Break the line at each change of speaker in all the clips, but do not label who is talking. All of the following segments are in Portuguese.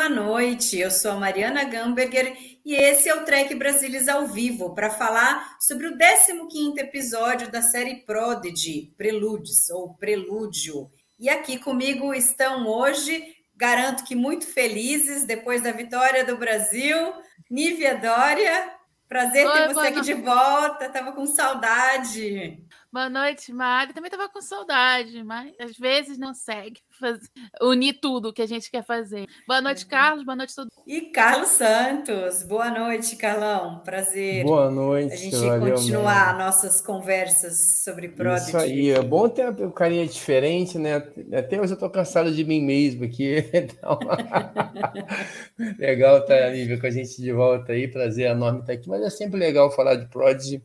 Boa noite. Eu sou a Mariana Gamberger e esse é o Trek Brasilis ao vivo para falar sobre o 15º episódio da série Prodigy, Preludes ou Prelúdio. E aqui comigo estão hoje, garanto que muito felizes depois da vitória do Brasil, Nívia Dória. Prazer
Oi,
ter você aqui
noite.
de volta. Tava com saudade.
Boa noite, Mari. Também estava com saudade, mas às vezes não consegue fazer- unir tudo que a gente quer fazer. Boa noite, Carlos. Boa noite, todo
E Carlos Santos. Boa noite, Carlão. Prazer.
Boa noite,
a gente
valeu
continuar nossas conversas sobre Prodigy.
Isso aí, é bom ter um carinha diferente, né? Até hoje eu tô cansado de mim mesmo aqui. Então... legal estar tá, Lívia, com a gente de volta aí, prazer enorme estar aqui, mas é sempre legal falar de Prodigy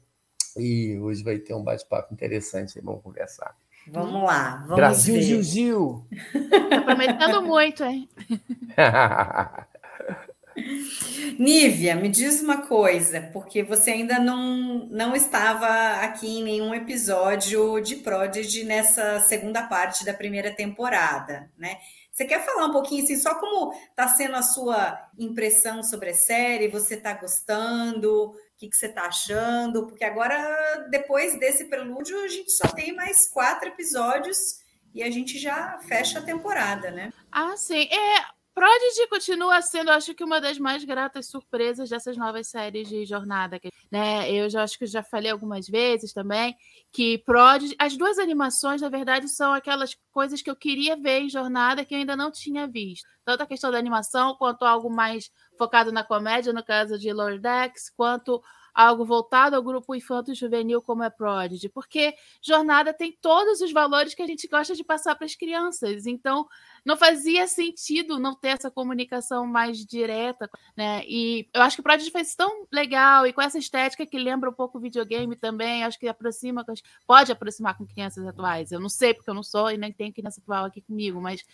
e hoje vai ter um bate-papo interessante, vamos conversar.
Vamos lá, vamos
Brasil,
ver.
Gil, Gil!
Tá prometendo muito, hein?
Nívia, me diz uma coisa, porque você ainda não, não estava aqui em nenhum episódio de Prodigy nessa segunda parte da primeira temporada, né? Você quer falar um pouquinho assim, só como está sendo a sua impressão sobre a série? Você está gostando? O que, que você está achando? Porque agora, depois desse prelúdio, a gente só tem mais quatro episódios e a gente já fecha a temporada, né?
Ah, sim. É, Prodigy continua sendo, acho que, uma das mais gratas surpresas dessas novas séries de jornada. Né? Eu já acho que já falei algumas vezes também que Prodigy. As duas animações, na verdade, são aquelas coisas que eu queria ver em jornada que eu ainda não tinha visto. Tanto a questão da animação, quanto algo mais focado na comédia, no caso de Lordex, quanto algo voltado ao grupo infanto-juvenil como é Prodigy, porque jornada tem todos os valores que a gente gosta de passar para as crianças. Então, não fazia sentido não ter essa comunicação mais direta, né? E eu acho que o Prodigy fez tão legal e com essa estética que lembra um pouco o videogame também, acho que aproxima, pode aproximar com crianças atuais. Eu não sei porque eu não sou e nem tenho criança atual aqui comigo, mas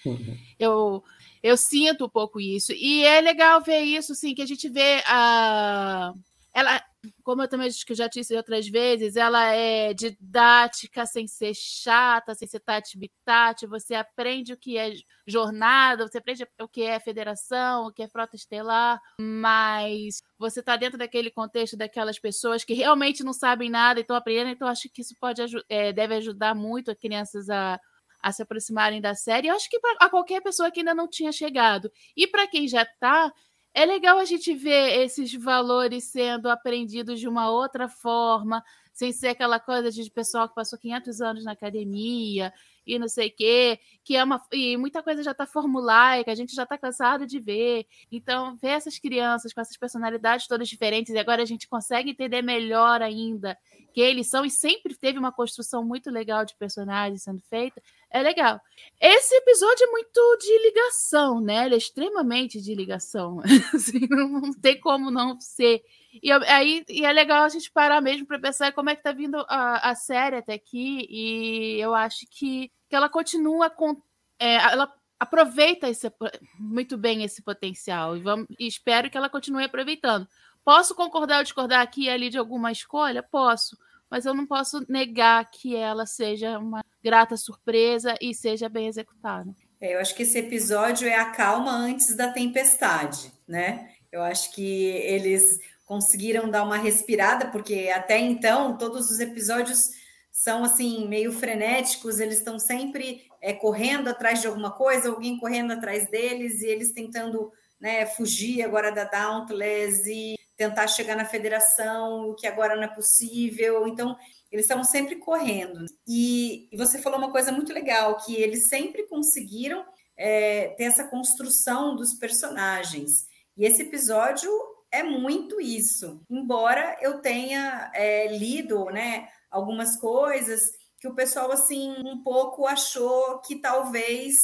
eu eu sinto um pouco isso. E é legal ver isso, sim, que a gente vê a ela, como eu também que eu já disse outras vezes, ela é didática, sem ser chata, sem ser tati-bitati. Você aprende o que é jornada, você aprende o que é federação, o que é frota estelar, mas você está dentro daquele contexto daquelas pessoas que realmente não sabem nada e estão aprendendo, então acho que isso pode eh, deve ajudar muito as crianças a, a se aproximarem da série. Eu acho que para qualquer pessoa que ainda não tinha chegado. E para quem já está, é legal a gente ver esses valores sendo aprendidos de uma outra forma, sem ser aquela coisa de pessoal que passou 500 anos na academia e não sei o quê, que é uma e muita coisa já está formulaica, a gente já está cansado de ver. Então, ver essas crianças com essas personalidades todas diferentes e agora a gente consegue entender melhor ainda que eles são e sempre teve uma construção muito legal de personagens sendo feita. É legal. Esse episódio é muito de ligação, né? Ele é extremamente de ligação. Assim, não tem como não ser. E aí e é legal a gente parar mesmo para pensar como é que tá vindo a, a série até aqui. E eu acho que, que ela continua com. é, ela aproveita esse, muito bem esse potencial. E, vamos, e espero que ela continue aproveitando. Posso concordar ou discordar aqui e ali de alguma escolha? Posso. Mas eu não posso negar que ela seja uma grata surpresa e seja bem executada.
É, eu acho que esse episódio é a calma antes da tempestade, né? Eu acho que eles conseguiram dar uma respirada, porque até então todos os episódios são assim meio frenéticos, eles estão sempre é, correndo atrás de alguma coisa, alguém correndo atrás deles e eles tentando né, fugir agora da Dauntless e tentar chegar na federação, o que agora não é possível. Então, eles estavam sempre correndo. E, e você falou uma coisa muito legal, que eles sempre conseguiram é, ter essa construção dos personagens. E esse episódio é muito isso. Embora eu tenha é, lido, né, algumas coisas que o pessoal assim um pouco achou que talvez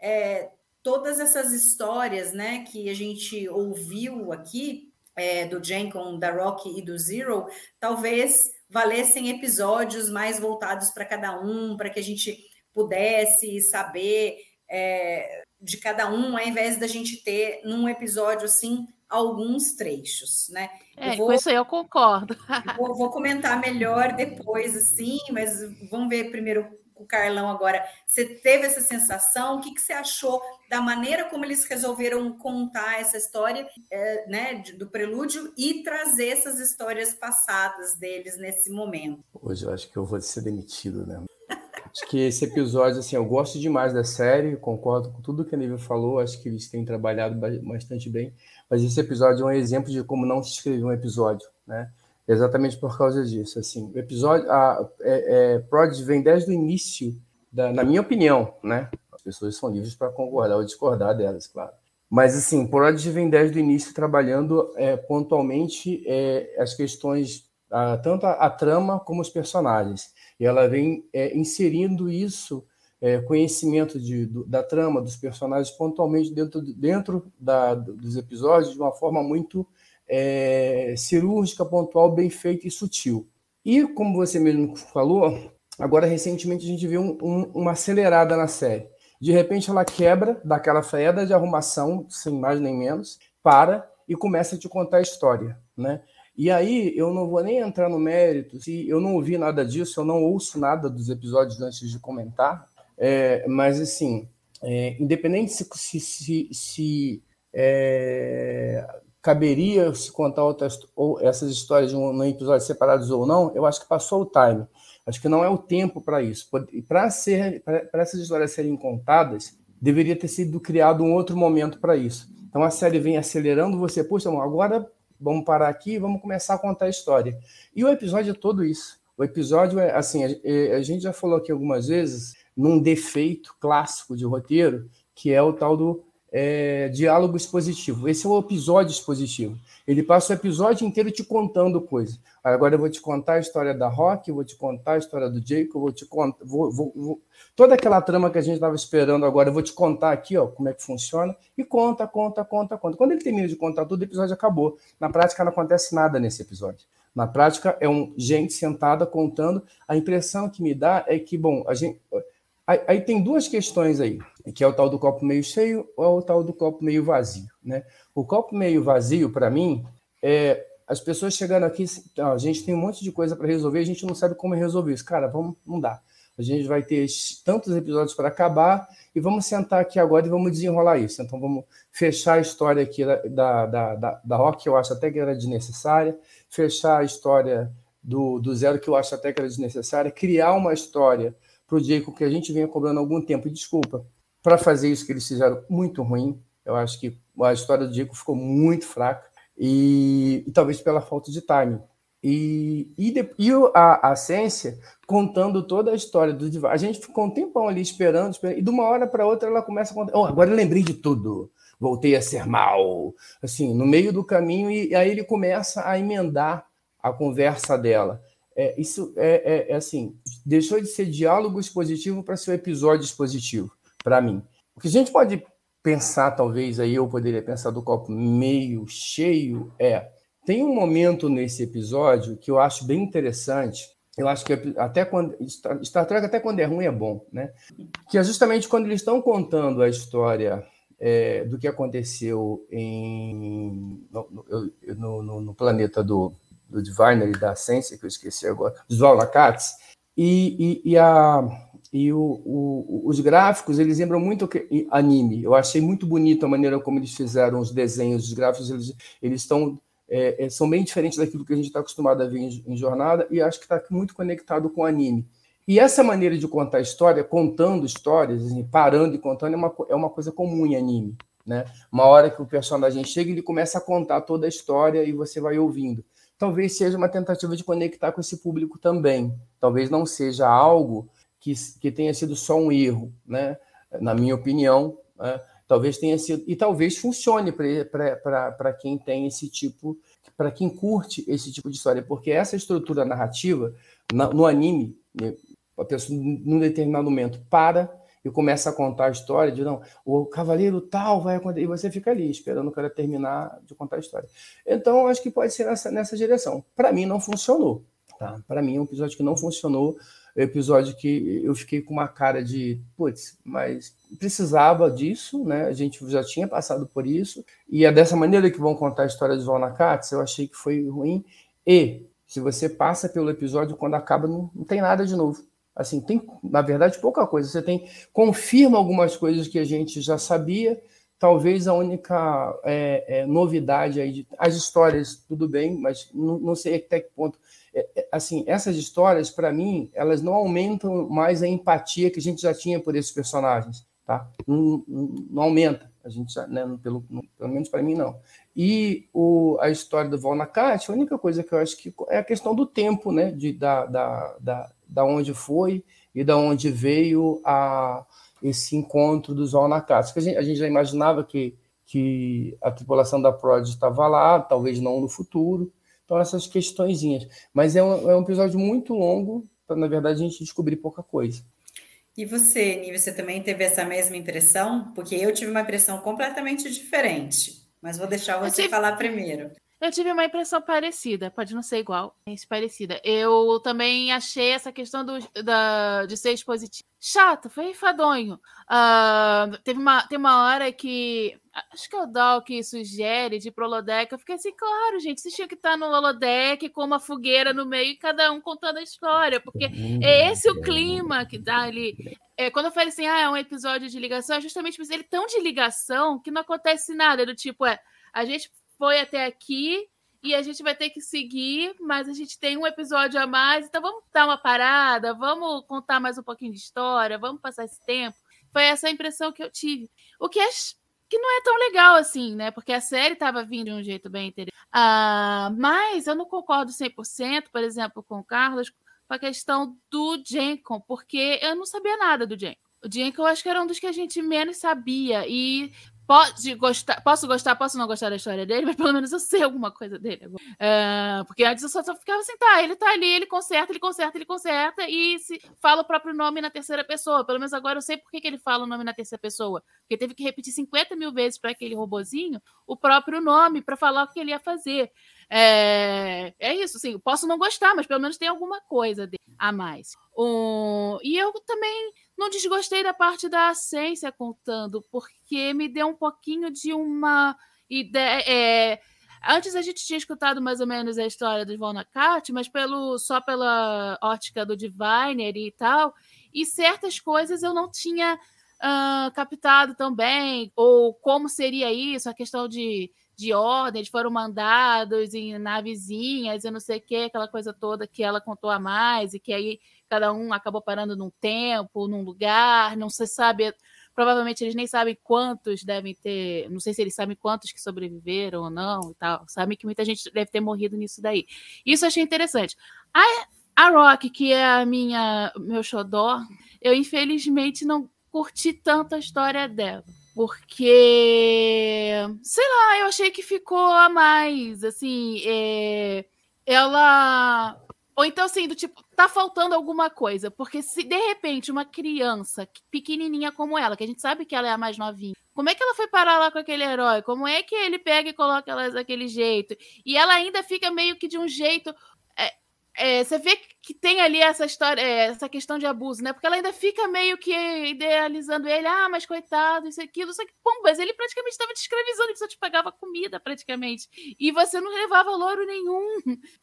é, todas essas histórias, né, que a gente ouviu aqui é, do Jenkins, da Rock e do Zero, talvez valessem episódios mais voltados para cada um, para que a gente pudesse saber é, de cada um, ao invés da gente ter num episódio assim alguns trechos, né?
É, vou, com isso aí eu concordo.
vou, vou, comentar melhor depois, assim, mas vamos ver primeiro o Carlão agora. Você teve essa sensação? O que, que você achou da maneira como eles resolveram contar essa história, é, né, do prelúdio e trazer essas histórias passadas deles nesse momento?
Hoje eu acho que eu vou ser demitido, né? Acho que esse episódio, assim, eu gosto demais da série, concordo com tudo que a Nívia falou, acho que eles têm trabalhado bastante bem, mas esse episódio é um exemplo de como não se escrever um episódio, né? Exatamente por causa disso, assim, o episódio, a, é, é, Prodigy vem desde o início, da, na minha opinião, né? As pessoas são livres para concordar ou discordar delas, claro. Mas, assim, Prodigy vem desde o início trabalhando é, pontualmente é, as questões, a, tanto a, a trama como os personagens e ela vem é, inserindo isso, é, conhecimento de, do, da trama, dos personagens, pontualmente dentro, dentro da, dos episódios, de uma forma muito é, cirúrgica, pontual, bem feita e sutil. E, como você mesmo falou, agora recentemente a gente viu um, um, uma acelerada na série. De repente ela quebra daquela freada de arrumação, sem mais nem menos, para e começa a te contar a história, né? E aí eu não vou nem entrar no mérito, se eu não ouvi nada disso, eu não ouço nada dos episódios antes de comentar, é, mas assim, é, independente se, se, se, se é, caberia se contar outras, ou essas histórias em episódios separados ou não, eu acho que passou o time. Acho que não é o tempo para isso. Para ser, para essas histórias serem contadas, deveria ter sido criado um outro momento para isso. Então a série vem acelerando você, poxa, agora vamos parar aqui vamos começar a contar a história. E o episódio é todo isso. O episódio é assim, a, a gente já falou aqui algumas vezes num defeito clássico de roteiro, que é o tal do é, diálogo expositivo. Esse é o episódio expositivo. Ele passa o episódio inteiro te contando coisas. Agora eu vou te contar a história da Rock, vou te contar a história do Jacob, vou te contar. Vou, vou, vou... Toda aquela trama que a gente estava esperando agora, eu vou te contar aqui ó, como é que funciona. E conta, conta, conta, conta. Quando ele termina de contar tudo, o episódio acabou. Na prática, não acontece nada nesse episódio. Na prática, é um gente sentada contando. A impressão que me dá é que, bom, a gente. Aí, aí tem duas questões aí, que é o tal do copo meio cheio ou o tal do copo meio vazio. Né? O copo meio vazio, para mim, é as pessoas chegando aqui, a gente tem um monte de coisa para resolver, a gente não sabe como resolver isso. Cara, vamos, não dá. A gente vai ter tantos episódios para acabar e vamos sentar aqui agora e vamos desenrolar isso. Então vamos fechar a história aqui da, da, da, da Rock, que eu acho até que era desnecessária, fechar a história do, do Zero, que eu acho até que era desnecessária, criar uma história para o Jacob que a gente vinha cobrando há algum tempo. E desculpa, para fazer isso que eles fizeram muito ruim. Eu acho que a história do Jacob ficou muito fraca e, e talvez pela falta de timing. E, e, de, e a, a Ciência contando toda a história do Divar. A gente ficou um tempão ali esperando, esperando e de uma hora para outra ela começa a contar. Oh, agora eu lembrei de tudo, voltei a ser mal. Assim, no meio do caminho, e, e aí ele começa a emendar a conversa dela. É, isso é, é, é, assim, deixou de ser diálogo expositivo para ser um episódio expositivo, para mim. O que a gente pode pensar, talvez, aí eu poderia pensar do copo meio cheio, é. Tem um momento nesse episódio que eu acho bem interessante. Eu acho que até quando. Star Trek, até quando é ruim, é bom, né? Que é justamente quando eles estão contando a história é, do que aconteceu em, no, no, no, no planeta do, do Diviner e da Sense, que eu esqueci agora, dos Valakats, e, e, e, a, e o, o, os gráficos, eles lembram muito anime. Eu achei muito bonito a maneira como eles fizeram os desenhos, os gráficos, eles, eles estão, é, é são bem diferentes daquilo que a gente está acostumado a ver em, em jornada, e acho que está muito conectado com anime. E essa maneira de contar história, contando histórias, assim, parando e contando, é uma, é uma coisa comum em anime. Né? Uma hora que o personagem chega, ele começa a contar toda a história e você vai ouvindo talvez seja uma tentativa de conectar com esse público também. Talvez não seja algo que, que tenha sido só um erro, né? na minha opinião. Né? Talvez tenha sido. E talvez funcione para quem tem esse tipo, para quem curte esse tipo de história, porque essa estrutura narrativa no anime, né, a pessoa, num determinado momento, para e começa a contar a história de não, o cavaleiro tal vai acontecer, e você fica ali esperando o cara terminar de contar a história. Então, acho que pode ser nessa, nessa direção. Para mim, não funcionou. Tá? Para mim, é um episódio que não funcionou. É episódio que eu fiquei com uma cara de, putz, mas precisava disso, né? A gente já tinha passado por isso. E é dessa maneira que vão contar a história de Valna Katz, eu achei que foi ruim. E se você passa pelo episódio, quando acaba, não, não tem nada de novo. Assim, tem, na verdade, pouca coisa. Você tem, confirma algumas coisas que a gente já sabia. Talvez a única é, é, novidade aí, de, as histórias, tudo bem, mas não, sei até que ponto. É, é assim, essas histórias, para mim, elas não aumentam mais a empatia que a gente já tinha por esses personagens, tá? Não, não, não aumenta. A gente já, né, pelo, pelo menos para mim, não. E o, a história do Valnacate, a única coisa que eu acho que é a questão do tempo, né? De, da, da, da, da onde foi e da onde veio a, esse encontro dos Valnacates. A gente, a gente já imaginava que, que a tripulação da Prod estava lá, talvez não no futuro. Então, essas questõezinhas. Mas é um, é um episódio muito longo para, na verdade, a gente descobrir pouca coisa.
E você, Nive, você também teve essa mesma impressão? Porque eu tive uma impressão completamente diferente. Mas vou deixar você tive... falar primeiro.
Eu tive uma impressão parecida, pode não ser igual, mas parecida. Eu também achei essa questão do, da, de ser expositivo chato, foi enfadonho. Uh, teve uma, tem uma hora que. Acho que é o Dal que sugere de pro holodeck. Eu fiquei assim, claro, gente, vocês tinham que estar no holodeck com uma fogueira no meio e cada um contando a história, porque é esse o clima que dá ali. É, quando eu falei assim, ah, é um episódio de ligação, é justamente por ele tão de ligação que não acontece nada. Do tipo, é, a gente foi até aqui e a gente vai ter que seguir, mas a gente tem um episódio a mais, então vamos dar uma parada, vamos contar mais um pouquinho de história, vamos passar esse tempo. Foi essa a impressão que eu tive. O que é que não é tão legal assim, né? Porque a série estava vindo de um jeito bem interessante. Ah, mas eu não concordo 100%, por exemplo, com o Carlos, com a questão do Jenkon, porque eu não sabia nada do Jenkon. O Jenkon eu acho que era um dos que a gente menos sabia. E Pode gostar, posso gostar, posso não gostar da história dele, mas pelo menos eu sei alguma coisa dele. Uh, porque antes eu só, só, ficava assim, tá, ele tá ali, ele conserta, ele conserta, ele conserta, e se fala o próprio nome na terceira pessoa. Pelo menos agora eu sei por que, que ele fala o nome na terceira pessoa. Porque teve que repetir 50 mil vezes para aquele robozinho o próprio nome para falar o que ele ia fazer. É, é isso, assim, posso não gostar, mas pelo menos tem alguma coisa a mais. Um, e eu também não desgostei da parte da Ascência contando, porque me deu um pouquinho de uma ideia. É, antes a gente tinha escutado mais ou menos a história do Volnacat, mas pelo, só pela ótica do Diviner e tal, e certas coisas eu não tinha uh, captado também, ou como seria isso, a questão de de ordem, eles foram mandados em navezinhas e não sei o que, aquela coisa toda que ela contou a mais, e que aí cada um acabou parando num tempo, num lugar, não se sabe. Provavelmente eles nem sabem quantos devem ter, não sei se eles sabem quantos que sobreviveram ou não e tal. Sabem que muita gente deve ter morrido nisso daí. Isso eu achei interessante. A, a Rock, que é a minha meu xodó, eu infelizmente não curti tanto a história dela porque sei lá, eu achei que ficou a mais, assim, é, ela ou então assim, do tipo, tá faltando alguma coisa, porque se de repente uma criança pequenininha como ela, que a gente sabe que ela é a mais novinha, como é que ela foi parar lá com aquele herói? Como é que ele pega e coloca ela daquele jeito? E ela ainda fica meio que de um jeito é, você vê que tem ali essa história, é, essa questão de abuso, né? Porque ela ainda fica meio que idealizando ele, ah, mas coitado, isso aquilo, só que, pô, mas ele praticamente estava te escravizando, ele só te pagava comida, praticamente. E você não levava louro nenhum.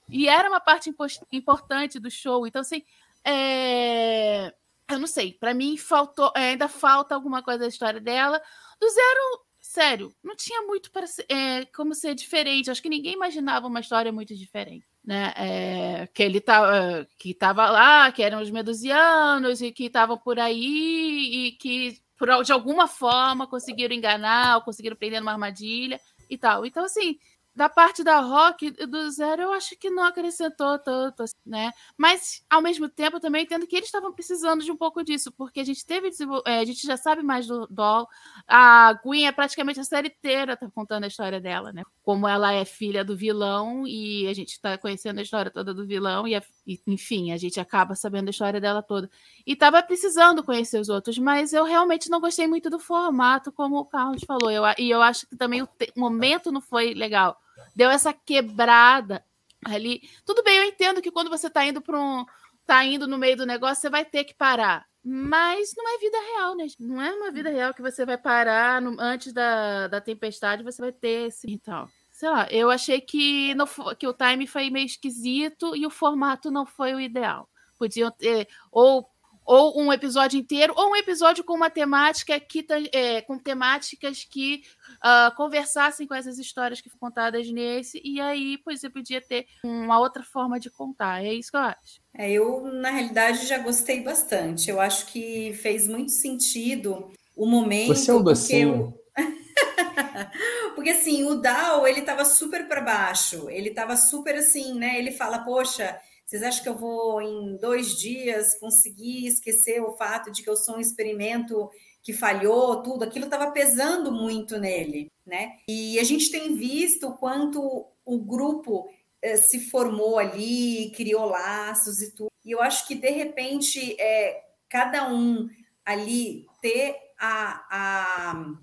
E era uma parte importante do show. Então, assim, é... eu não sei, para mim faltou, é, ainda falta alguma coisa da história dela. Do zero, sério, não tinha muito para ser, é, como ser diferente. Acho que ninguém imaginava uma história muito diferente né? É, que ele tá, que estava lá, que eram os medusianos e que estavam por aí e que por, de alguma forma conseguiram enganar, ou conseguiram prender numa armadilha e tal. Então, assim, da parte da Rock do Zero, eu acho que não acrescentou tanto, assim, né? Mas, ao mesmo tempo, também entendo que eles estavam precisando de um pouco disso, porque a gente teve. É, a gente já sabe mais do Doll. A Gwen é praticamente a série inteira tá contando a história dela, né? Como ela é filha do vilão e a gente está conhecendo a história toda do vilão, e, a, e, enfim, a gente acaba sabendo a história dela toda. E tava precisando conhecer os outros, mas eu realmente não gostei muito do formato, como o Carlos falou. Eu, e eu acho que também o, te, o momento não foi legal deu essa quebrada ali. Tudo bem, eu entendo que quando você está indo para um. tá indo no meio do negócio, você vai ter que parar. Mas não é vida real, né? Não é uma vida real que você vai parar no, antes da, da tempestade, você vai ter esse. Então, sei lá, eu achei que, no, que o time foi meio esquisito e o formato não foi o ideal. Podiam ter. Ou ou um episódio inteiro, ou um episódio com uma temática que é, com temáticas que uh, conversassem com essas histórias que foram contadas nesse, e aí pois você podia ter uma outra forma de contar. É isso que eu acho.
É, eu, na realidade, já gostei bastante. Eu acho que fez muito sentido o momento.
Você é um docinho.
Porque assim, o Dal, ele tava super para baixo, ele tava super assim, né? Ele fala, poxa, vocês acham que eu vou, em dois dias, conseguir esquecer o fato de que eu sou um experimento que falhou, tudo? Aquilo estava pesando muito nele, né? E a gente tem visto quanto o grupo eh, se formou ali, criou laços e tudo. E eu acho que, de repente, é, cada um ali ter a, a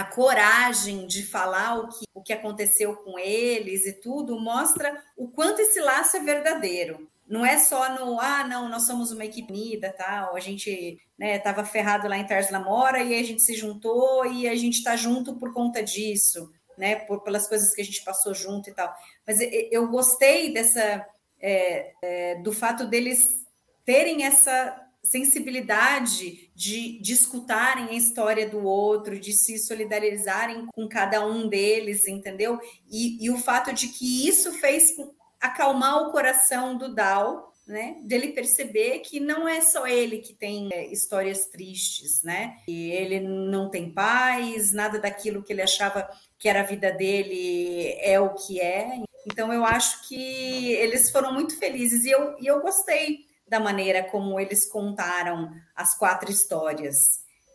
a coragem de falar o que, o que aconteceu com eles e tudo, mostra o quanto esse laço é verdadeiro. Não é só no, ah, não, nós somos uma equipe unida, tal, a gente estava né, ferrado lá em Tars Lamora e a gente se juntou e a gente está junto por conta disso, né, por, pelas coisas que a gente passou junto e tal. Mas eu gostei dessa, é, é, do fato deles terem essa sensibilidade de, de escutarem a história do outro, de se solidarizarem com cada um deles, entendeu? E, e o fato de que isso fez acalmar o coração do Dal, né? Dele perceber que não é só ele que tem é, histórias tristes, né? E ele não tem paz, nada daquilo que ele achava que era a vida dele é o que é. Então eu acho que eles foram muito felizes e eu, e eu gostei da maneira como eles contaram as quatro histórias.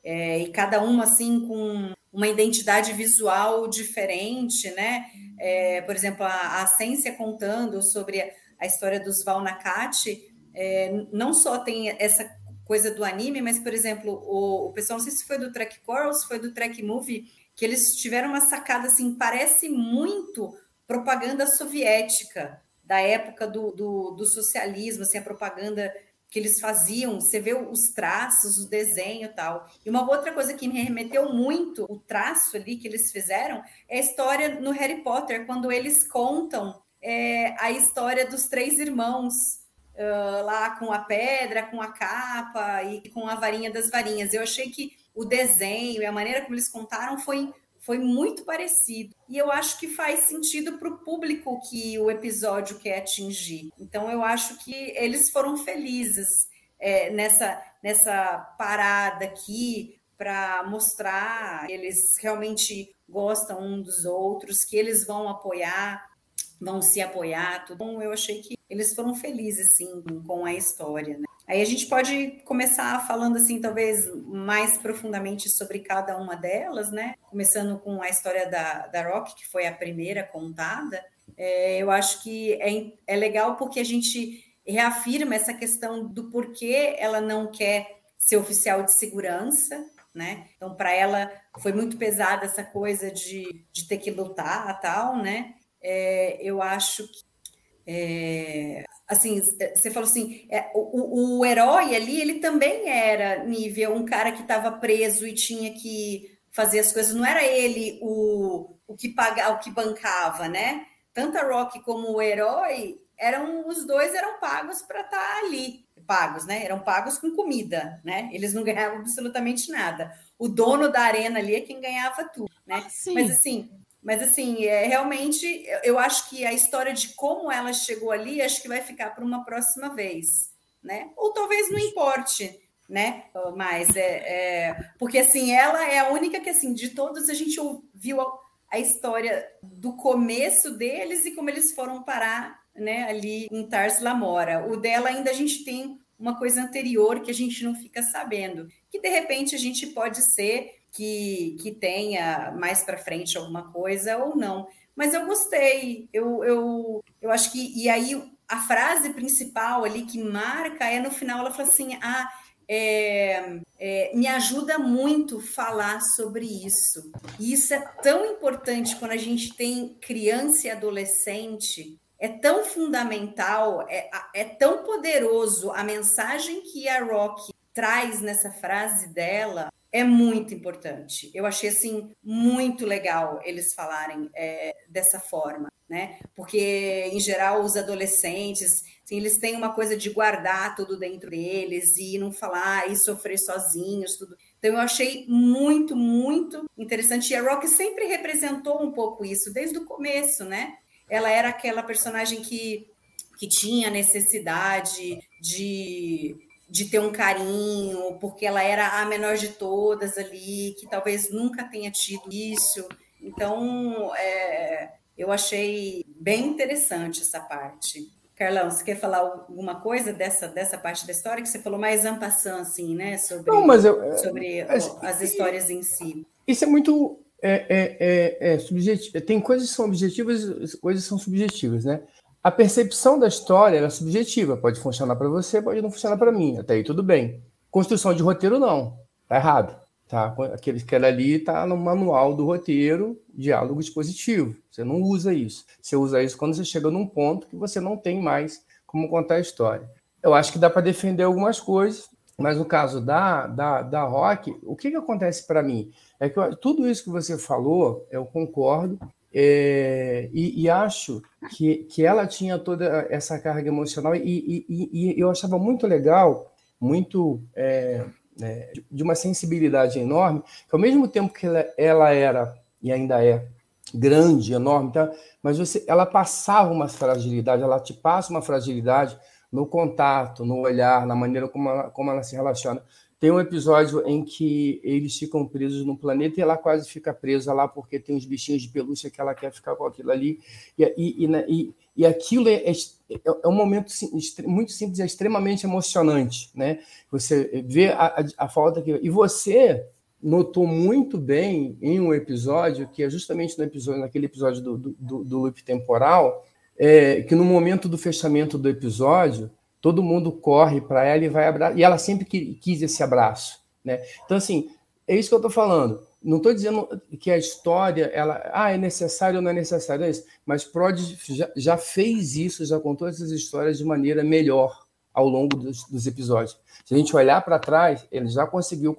É, e cada uma assim com uma identidade visual diferente, né? É, por exemplo, a, a Cência contando sobre a, história dos Valnacate, é, não só tem essa coisa do anime, mas, por exemplo, o, o pessoal, não sei se foi do Track ou se foi do Track Movie, que eles tiveram uma sacada assim, parece muito propaganda soviética, da época do, do, do, socialismo, assim, a propaganda que eles faziam, você vê os traços, o desenho e tal. E uma outra coisa que me remeteu muito, o traço ali que eles fizeram, é a história no Harry Potter, quando eles contam é, a história dos três irmãos, uh, lá com a pedra, com a capa e com a varinha das varinhas. Eu achei que o desenho e a maneira como eles contaram foi foi muito parecido. E eu acho que faz sentido para o público que o episódio quer atingir. Então, eu acho que eles foram felizes é, nessa, nessa parada aqui para mostrar que eles realmente gostam um dos outros, que eles vão apoiar, vão se apoiar. Tudo. Então, eu achei que eles foram felizes, sim, com a história. Né? Aí a gente pode começar falando assim, talvez mais profundamente sobre cada uma delas, né? Começando com a história da, da Rock, que foi a primeira contada. É, eu acho que é, é legal porque a gente reafirma essa questão do porquê ela não quer ser oficial de segurança, né? Então, para ela foi muito pesada essa coisa de, de ter que lutar, tal, né? É, eu acho que é, assim, você falou assim, é, o, o, herói ali, ele também era nível um cara que estava preso e tinha que fazer as coisas. Não era ele o, o que pagava, o que bancava, né? Tanto a Rock como o herói eram os dois eram pagos para estar tá ali, pagos, né? Eram pagos com comida, né? Eles não ganhavam absolutamente nada. O dono da arena ali é quem ganhava tudo, né? Ah, Mas assim, mas assim, é, realmente eu acho que a história de como ela chegou ali, acho que vai ficar para uma próxima vez, né? Ou talvez não importe, né? Mas é, é, porque assim, ela é a única que assim, de todos a gente viu a história do começo deles e como eles foram parar né, ali em Tars Lamora. O dela ainda a gente tem uma coisa anterior que a gente não fica sabendo, que de repente a gente pode ser que, que tenha mais para frente alguma coisa ou não. Mas eu gostei, eu, eu, eu acho que. E aí, a frase principal ali que marca é no final: ela fala assim, ah, é, é, me ajuda muito falar sobre isso. E isso é tão importante quando a gente tem criança e adolescente, é tão fundamental, é, é tão poderoso a mensagem que a Rock traz nessa frase dela é muito importante. Eu achei assim muito legal eles falarem é, dessa forma, né? Porque em geral os adolescentes assim, eles têm uma coisa de guardar tudo dentro deles e não falar e sofrer sozinhos, tudo. Então eu achei muito, muito interessante. E a Rock sempre representou um pouco isso desde o começo, né? Ela era aquela personagem que que tinha necessidade de de ter um carinho, porque ela era a menor de todas ali, que talvez nunca tenha tido isso. Então, é, eu achei bem interessante essa parte. Carlão, você quer falar alguma coisa dessa, dessa parte da história que você falou mais ampassando, assim, né? Sobre,
Não, mas eu, é,
sobre é, as histórias em si.
Isso é muito é, é, é, é subjetivo. Tem coisas que são objetivas, coisas que são subjetivas, né? A percepção da história é subjetiva, pode funcionar para você, pode não funcionar para mim, até aí tudo bem. Construção de roteiro não, tá errado. Tá? Aquele que era ali está no manual do roteiro, diálogo dispositivo. Você não usa isso. Você usa isso quando você chega num ponto que você não tem mais como contar a história. Eu acho que dá para defender algumas coisas, mas no caso da, da, da Rock, o que, que acontece para mim? É que eu, tudo isso que você falou, eu concordo, é, e, e, acho que, que ela tinha toda essa carga emocional, e, e, e eu achava muito legal, muito é, é, de uma sensibilidade enorme, que ao mesmo tempo que ela, ela era e ainda é grande, enorme, tá? mas você, ela passava uma fragilidade, ela te passa uma fragilidade no contato, no olhar, na maneira como ela, como ela se relaciona. Tem um episódio em que eles ficam presos no planeta e ela quase fica presa lá porque tem uns bichinhos de pelúcia que ela quer ficar com aquilo ali. E, e, e, né, e, aquilo é, é, é, um momento muito simples, é extremamente emocionante. Né? Você vê a, a, a falta que. E você notou muito bem em um episódio, que é justamente no episódio, naquele episódio do, do, do loop temporal, é, que no momento do fechamento do episódio todo mundo corre para ela e vai abraçar. E ela sempre quis esse abraço. Né? Então, assim, é isso que eu estou falando. Não estou dizendo que a história ela, ah, é necessário ou não é necessário, é isso. Mas Prodigy já, já, fez isso, já contou essas histórias de maneira melhor ao longo dos, dos episódios. Se a gente olhar para trás, ele já conseguiu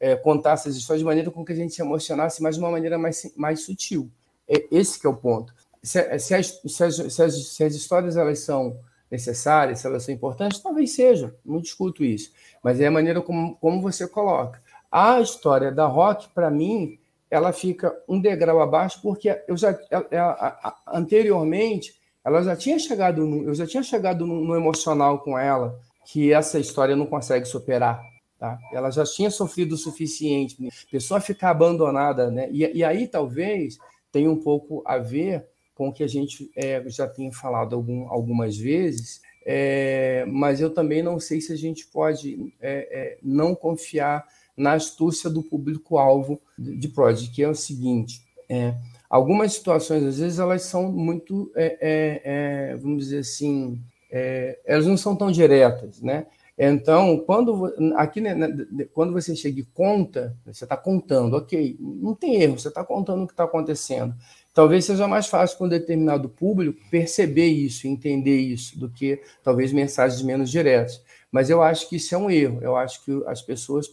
é, contar essas histórias de maneira com que a gente se emocionasse, mas de uma maneira mais, mais sutil. É esse que é o ponto. Se, se, as, se, as, se, as, as histórias elas são necessárias, se elas são importantes, talvez sejam, não discuto isso, mas é a maneira como, como você coloca. A história da Rock, para mim, ela fica um degrau abaixo, porque eu já ela, ela, anteriormente ela já tinha chegado, no, eu já tinha chegado no, no, emocional com ela, que essa história não consegue superar. Tá? Ela já tinha sofrido o suficiente. Pessoa ficar abandonada, né? E, e aí talvez tenha um pouco a ver com o que a gente é, já tinha falado algum, algumas vezes, é, mas eu também não sei se a gente pode é, é não confiar na astúcia do público-alvo de Prodigy, que é o seguinte: é, algumas situações, às vezes, elas são muito, é, vamos dizer assim, elas não são tão diretas, né? Então, quando aqui né, quando você chega e conta, você está contando, ok, não tem erro, você está contando o que está acontecendo. Talvez seja mais fácil para um determinado público perceber isso, entender isso, do que talvez mensagens menos diretas. Mas eu acho que isso é um erro. Eu acho que as pessoas,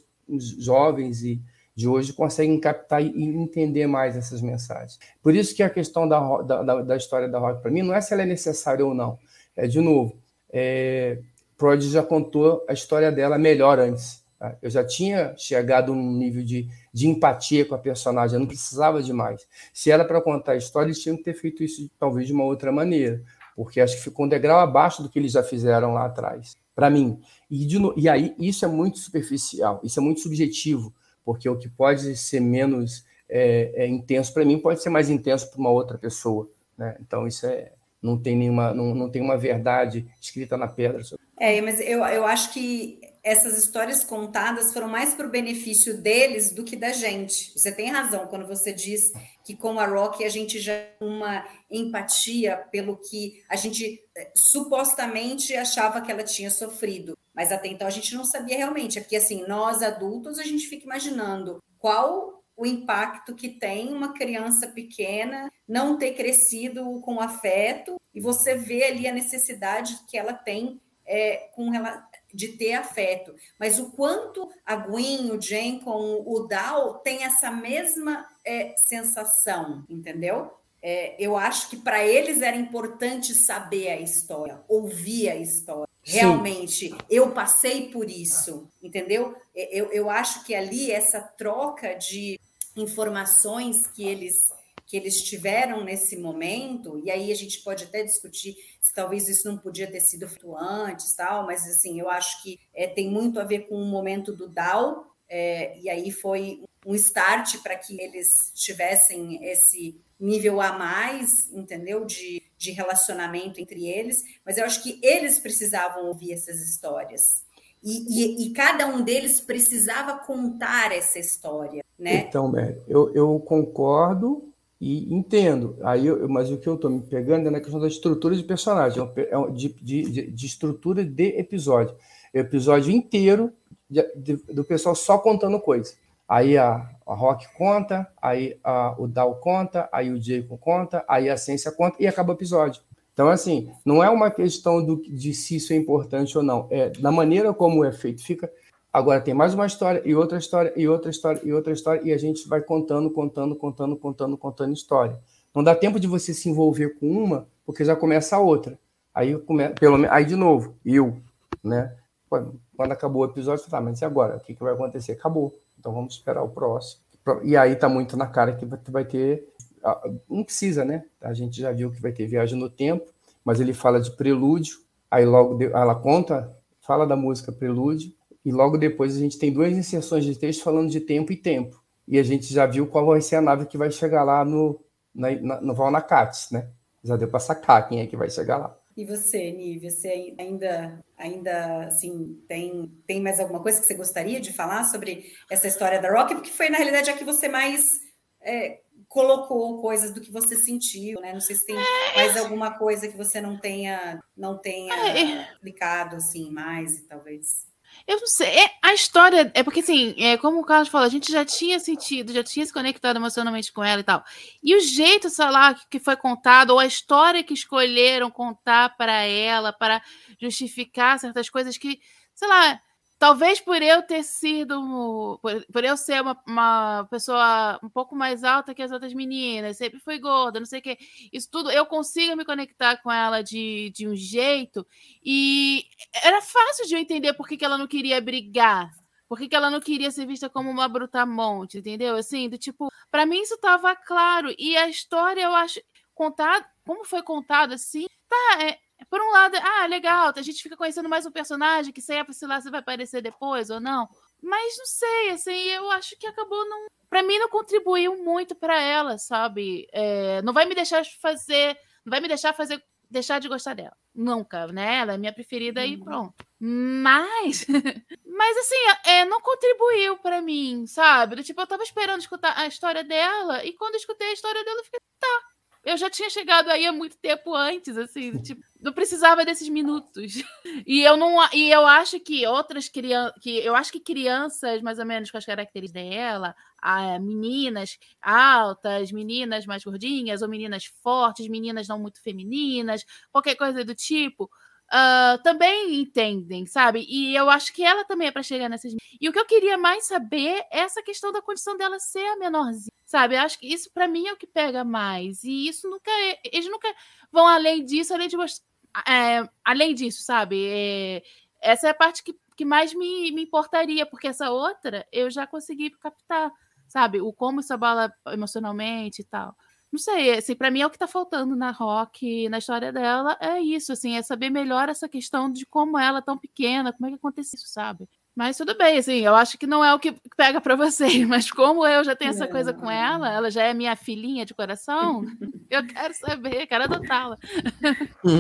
jovens e de hoje, conseguem captar e entender mais essas mensagens. Por isso que a questão da, da, da história da rock, para mim, não é se ela é necessária ou não. É, de novo, é, Prodigy já contou a história dela melhor antes. Tá? Eu já tinha chegado num nível de de empatia com a personagem, eu não precisava de mais. Se era para contar a história, eles tinham que ter feito isso talvez de uma outra maneira, porque acho que ficou um degrau abaixo do que eles já fizeram lá atrás, para mim. E, de, e aí, isso é muito superficial, isso é muito subjetivo, porque o que pode ser menos é, é intenso para mim pode ser mais intenso para uma outra pessoa, né? Então isso é não tem nenhuma não, não tem uma verdade escrita na pedra.
É, mas eu, eu acho que essas histórias contadas foram mais para o benefício deles do que da gente. Você tem razão quando você diz que com a Rock a gente já uma empatia pelo que a gente eh, supostamente achava que ela tinha sofrido, mas até então a gente não sabia realmente. É porque assim, nós adultos a gente fica imaginando qual o impacto que tem uma criança pequena não ter crescido com afeto e você vê ali a necessidade que ela tem é, com relação de ter afeto, mas o quanto a Gwen, o Jen com o Dal tem essa mesma é, sensação, entendeu? É, eu acho que para eles era importante saber a história, ouvir a história. Sim. Realmente, eu passei por isso, entendeu? É, eu, eu acho que ali essa troca de informações que eles que eles tiveram nesse momento, e aí a gente pode até discutir se talvez isso não podia ter sido feito antes, tal, mas assim, eu acho que é, tem muito a ver com o momento do DAO, é, e aí foi um start para que eles tivessem esse nível a mais, entendeu? De, de relacionamento entre eles, mas eu acho que eles precisavam ouvir essas histórias. E, e, e cada um deles precisava contar essa história, né?
Então, Mary, eu, eu concordo e entendo. Aí, eu, mas o que eu estou me pegando é na questão da estrutura de personagem, é de, de, de estrutura de episódio. É o episódio inteiro de, de, do pessoal só contando coisa. Aí a, a Rock conta, aí a, o Dal conta, aí o Jacob conta, aí a Ciência conta e acaba o episódio. Então, assim, não é uma questão do, de se isso é importante ou não. É na maneira como é feito. Fica Agora tem mais uma história e outra história e outra história e outra história e a gente vai contando, contando, contando, contando, contando história. Não dá tempo de você se envolver com uma, porque já começa a outra. Aí come... pelo aí de novo, eu, né? Quando acabou o episódio, tá, mas e agora? O que, que vai acontecer? Acabou. Então vamos esperar o próximo. E aí tá muito na cara que vai ter. Não precisa, né? A gente já viu que vai ter viagem no tempo, mas ele fala de prelúdio, aí logo ela conta, fala da música prelúdio, e logo depois a gente tem duas inserções de texto falando de tempo e tempo. E a gente já viu qual vai ser a nave que vai chegar lá no, na, na, no Valnacates, né? Já deu para sacar quem é que vai chegar lá.
E você, Nívia, você ainda, ainda assim, tem, tem mais alguma coisa que você gostaria de falar sobre essa história da Rock? Porque foi, na realidade, a que você mais é, colocou coisas do que você sentiu, né? Não sei se tem é, mais alguma coisa que você não tenha, não tenha é, explicado, assim, mais, talvez.
Eu não sei. É, a história. É porque, assim, é, como o Carlos falou, a gente já tinha sentido, já tinha se conectado emocionalmente com ela e tal. E o jeito, sei lá, que foi contado, ou a história que escolheram contar para ela, para justificar certas coisas que, sei lá, Talvez por eu ter sido. Por, por eu ser uma, uma, pessoa um pouco mais alta que as outras meninas, sempre fui gorda, não sei o quê. Isso tudo, eu consigo me conectar com ela de, de um jeito. E era fácil de eu entender por que, que ela não queria brigar. Por que, que ela não queria ser vista como uma brutamonte, entendeu? Assim, do tipo, para mim isso estava claro. E a história, eu acho, contado, como foi contado assim, tá, é, por um lado, ah, legal, a gente fica conhecendo mais um personagem que sei a lá se vai aparecer depois ou não. Mas não sei, assim, eu acho que acabou não. Pra mim, não contribuiu muito para ela, sabe? É, não vai me deixar fazer. Não vai me deixar fazer. Deixar de gostar dela. Nunca, né? Ela é minha preferida uhum. e pronto. Mas. mas, assim, é, não contribuiu para mim, sabe? Tipo, eu tava esperando escutar a história dela e quando eu escutei a história dela, eu fiquei, tá, eu já tinha chegado aí há muito tempo antes, assim, tipo, não precisava desses minutos. E eu não e eu acho que outras crianças, que eu acho que crianças mais ou menos com as características dela, meninas altas, meninas mais gordinhas ou meninas fortes, meninas não muito femininas, qualquer coisa do tipo, uh, também entendem, sabe? E eu acho que ela também é para chegar nessas. E o que eu queria mais saber é essa questão da condição dela ser a menorzinha, sabe? Acho que isso para mim é o que pega mais. E isso nunca. É... Eles nunca vão além disso, além de é, além disso, sabe? É... essa é a parte que, que mais me, me importaria, porque essa outra eu já consegui captar, sabe? O como isso abala emocionalmente e tal não sei, assim, para mim é o que está faltando na Rock, na história dela, é isso, assim, é saber melhor essa questão de como ela tão pequena, como é que aconteceu isso, sabe? Mas tudo bem, assim, eu acho que não é o que pega para vocês, mas como eu já tenho essa coisa com ela, ela já é minha filhinha de coração, eu quero saber, quero adotá-la.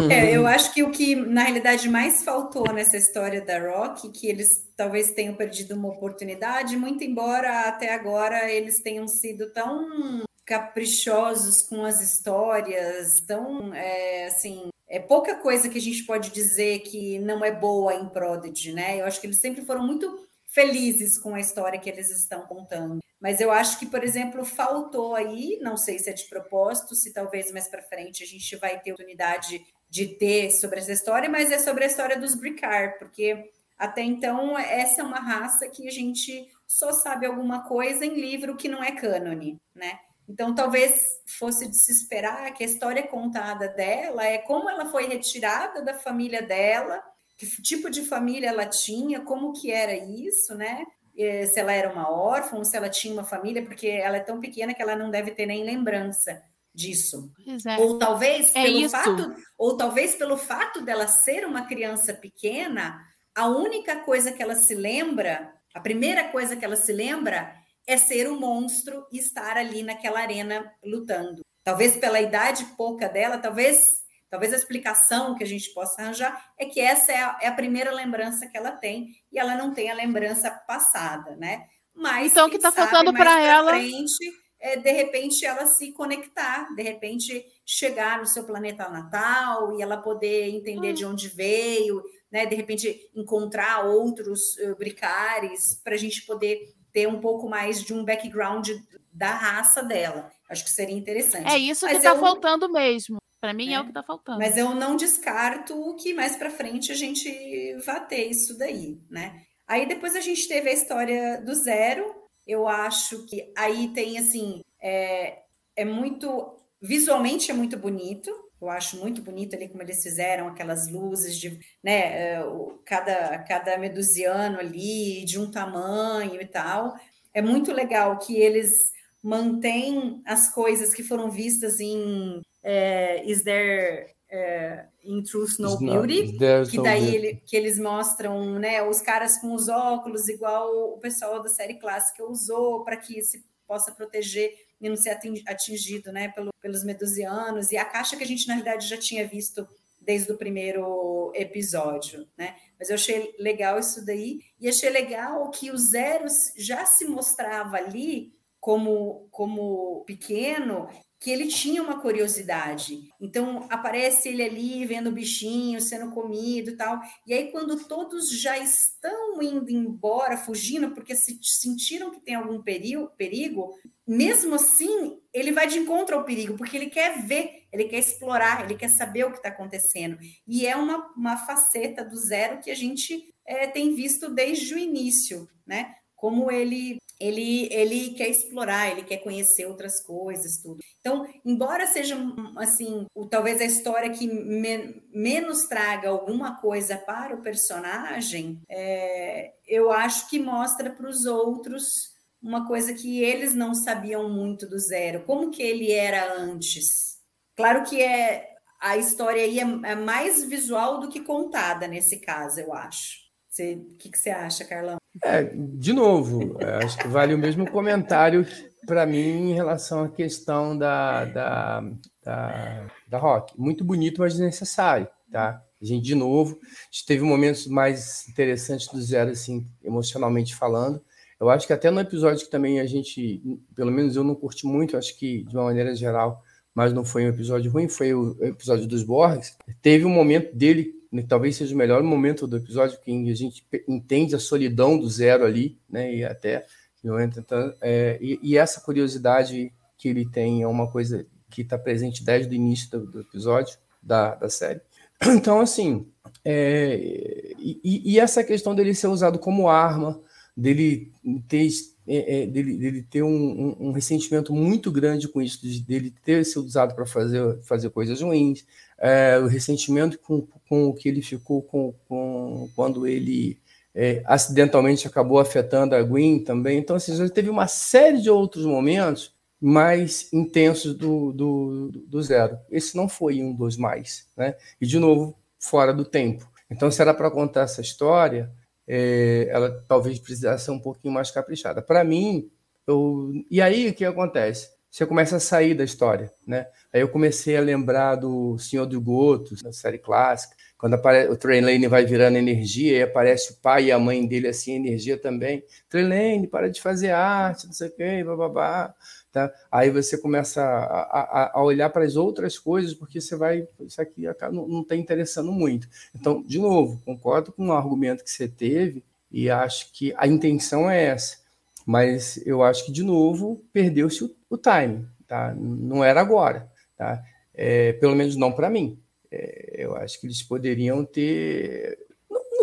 É, eu acho que o que na realidade mais faltou nessa história da Rock, que eles talvez tenham perdido uma oportunidade, muito embora até agora eles tenham sido tão caprichosos com as histórias, tão é, assim é pouca coisa que a gente pode dizer que não é boa em Prodigy, né? Eu acho que eles sempre foram muito felizes com a história que eles estão contando. Mas eu acho que, por exemplo, faltou aí, não sei se é de propósito, se talvez mais para frente a gente vai ter oportunidade de ter sobre essa história, mas é sobre a história dos Bricard, porque até então essa é uma raça que a gente só sabe alguma coisa em livro que não é cânone, né? Então, talvez fosse de se esperar que a história contada dela é como ela foi retirada da família dela, que tipo de família ela tinha, como que era isso, né? Se ela era uma órfã, se ela tinha uma família, porque ela é tão pequena que ela não deve ter nem lembrança disso.
É.
Ou talvez
é
pelo
isso.
fato, ou talvez pelo fato dela ser uma criança pequena, a única coisa que ela se lembra, a primeira coisa que ela se lembra é ser um monstro e estar ali naquela arena lutando. Talvez pela idade pouca dela, talvez talvez a explicação que a gente possa arranjar é que essa é a, é a primeira lembrança que ela tem e ela não tem a lembrança passada, né? Mas
Então, o que tá
sabe,
faltando pra ela-
frente, é, de repente ela se conectar, de repente chegar no seu planeta natal e ela poder entender
Hum.
de onde veio, né? De repente encontrar outros uh, bricares para a gente poder ter um pouco mais de um background da raça dela. Acho que seria interessante.
É isso que
Mas
tá
eu-
faltando mesmo. Para mim é.
É.
o que tá faltando.
Mas eu não descarto que mais para frente a gente vá ter isso daí, né? Aí depois a gente teve a história do zero. Eu acho que aí tem assim, é, é muito visualmente é muito bonito. Eu acho muito bonito ali como eles fizeram aquelas luzes de, né, o- cada cada medusiano ali de um tamanho e tal. É muito legal que eles mantêm as coisas que foram vistas em é, Is There é, in Truth No Beauty? que daí ele- que eles mostram né, os caras com os óculos, igual o pessoal da série clássica usou, para que se possa proteger e não ser atin- atingido né, pelo- pelos medusianos, e a caixa que a gente, na verdade, já tinha visto desde o primeiro episódio, né? Mas eu achei legal isso daí, e achei legal que o Zero já se mostrava ali como, como pequeno, que ele tinha uma curiosidade. Então aparece ele ali vendo o bichinho sendo comido tal. E aí quando todos já estão indo embora, fugindo porque se sentiram que tem algum perigo, perigo, mesmo assim ele vai de encontro ao perigo porque ele quer ver, ele quer explorar, ele quer saber o que está acontecendo. E é uma, uma faceta do zero que a gente é, tem visto desde o início, né? Como ele ele, ele quer explorar, ele quer conhecer outras coisas, tudo. Então, embora seja assim, o, talvez a história que me- menos traga alguma coisa para o personagem, é, eu acho que mostra para os outros uma coisa que eles não sabiam muito do zero, como que ele era antes. Claro que é a história aí é, é mais visual do que contada nesse caso, eu acho. O que, que você acha, Carlão?
É, de novo, é, acho que vale o mesmo comentário para mim em relação à questão da, da, da, da rock. Muito bonito, mas desnecessário, tá? A gente, de novo, teve momentos mais interessantes do zero, assim, emocionalmente falando. Eu acho que até no episódio que também a gente, pelo menos eu não curti muito, acho que de uma maneira geral, mas não foi um episódio ruim, foi o episódio dos Borges. Teve um momento dele, talvez seja o melhor momento do episódio, que a gente entende a solidão do zero ali, né? E até então, é, e, e essa curiosidade que ele tem é uma coisa que está presente desde o início do, do episódio da, da série. Então, assim, é, e- e essa questão dele ser usado como arma, dele ter, é, é, dele, dele ter um, um- um ressentimento muito grande com isso, de- dele ter sido usado para fazer, fazer coisas ruins, é, o ressentimento com, com o que ele ficou com, com quando ele é, acidentalmente acabou afetando a Gwen também. Então, assim, já teve uma série de outros momentos mais intensos do, do, do zero. Esse não foi um dos mais, né? E, de novo, fora do tempo. Então, se era para contar essa história, é, ela talvez precisasse ser um pouquinho mais caprichada. Para mim, eu... e aí o que acontece? Você começa a sair da história, né? Aí eu comecei a lembrar do Senhor do Goto, na série clássica, quando aparece, o Trelane vai virando energia e aparece o pai e a mãe dele assim, energia também. Trelane, para de fazer arte, não sei o quê, babá. Tá? Aí você começa a, a, a olhar para as outras coisas, porque você vai, isso aqui não está interessando muito. Então, de novo, concordo com o argumento que você teve e acho que a intenção é essa. Mas eu acho que, de novo, perdeu-se o, o time. Tá? Não era agora. Tá? É, pelo menos não para mim. É, eu acho que eles poderiam ter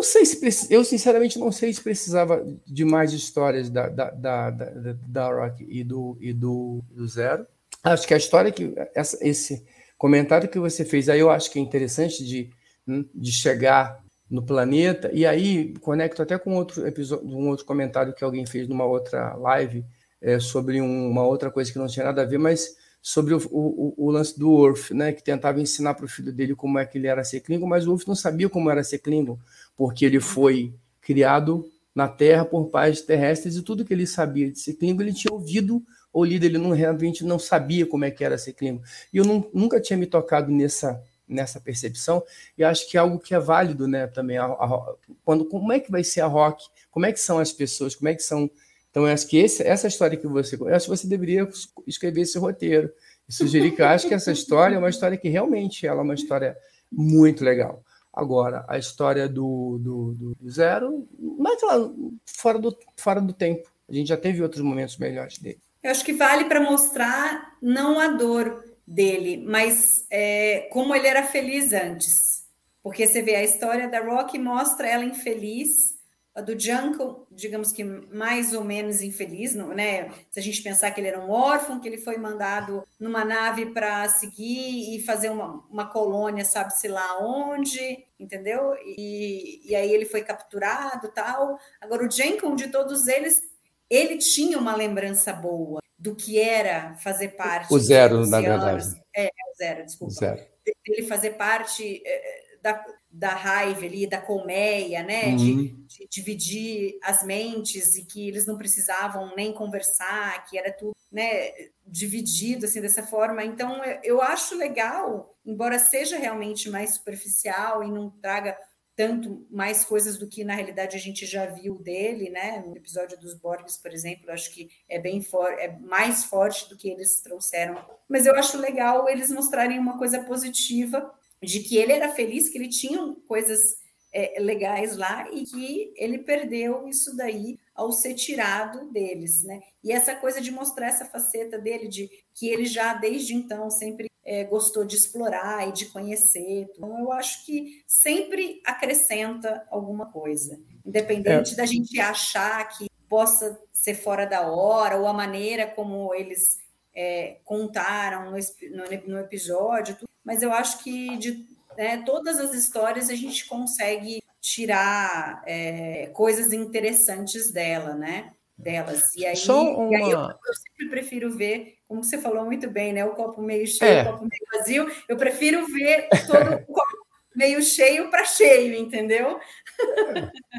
não sei se eu sinceramente não sei se precisava de mais histórias da, da, da, da, da Rock e do, e do, do Zero. Acho que a história que essa, esse comentário que você fez aí eu acho que é interessante de, hum, de chegar no planeta e aí conecto até com outro episódio, um outro comentário que alguém fez numa outra live é, sobre um, uma outra coisa que não tinha nada a ver, mas sobre o, o, o lance do Orf, né, que tentava ensinar para o filho dele como é que ele era ser Klingon, mas o Orf não sabia como era ser Klingon porque ele foi criado na Terra por pais terrestres e tudo que ele sabia de Klingon ele tinha ouvido ou lido, ele não realmente não sabia como é que era Klingon. E eu não, nunca tinha me tocado nessa nessa percepção e acho que é algo que é válido, né, também a, a, quando como é que vai ser a rock, como é que são as pessoas, como é que são então, eu acho que esse, essa história que você. Que você deveria escrever esse roteiro. E sugerir que eu acho que essa história é uma história que realmente ela é uma história muito legal. Agora, a história do, do, do Zero, mas lá, fora do, fora do tempo. A gente já teve outros momentos melhores dele.
Eu acho que vale para mostrar não a dor dele, mas é, como ele era feliz antes. Porque você vê a história da Rock mostra ela infeliz, a do Jungle, digamos que mais ou menos infeliz, né? Se a gente pensar que ele era um órfão, que ele foi mandado numa nave para seguir e fazer uma, uma colônia, sabe-se lá onde, entendeu? E, e aí ele foi capturado tal. Agora, o Jenkins, de todos eles, ele tinha uma lembrança boa do que era fazer parte.
O zero, na verdade.
É, o zero, desculpa.
O zero.
Ele fazer parte é, da, da raiva ali, da colmeia, né? Uhum. De, de, dividir as mentes e que eles não precisavam nem conversar, que era tudo, né? Dividido assim dessa forma. Então eu acho legal, embora seja realmente mais superficial e não traga tanto mais coisas do que na realidade a gente já viu dele, né? No episódio dos Borges, por exemplo, acho que é bem forte, é mais forte do que eles trouxeram. Mas eu acho legal eles mostrarem uma coisa positiva de que ele era feliz, que ele tinha coisas é, legais lá e que ele perdeu isso daí ao ser tirado deles, né? E essa coisa de mostrar essa faceta dele, de que ele já desde então sempre é, gostou de explorar e de conhecer. Então, eu acho que sempre acrescenta alguma coisa, independente é. da gente achar que possa ser fora da hora ou a maneira como eles é, contaram no, no, no episódio. Tudo mas eu acho que de né, todas as histórias a gente consegue tirar é, coisas interessantes dela, né? Delas. E aí,
uma...
e aí eu, eu, sempre prefiro ver, como você falou muito bem, né? O copo meio cheio, é. o copo meio vazio. Eu prefiro ver todo o copo meio cheio para cheio, entendeu?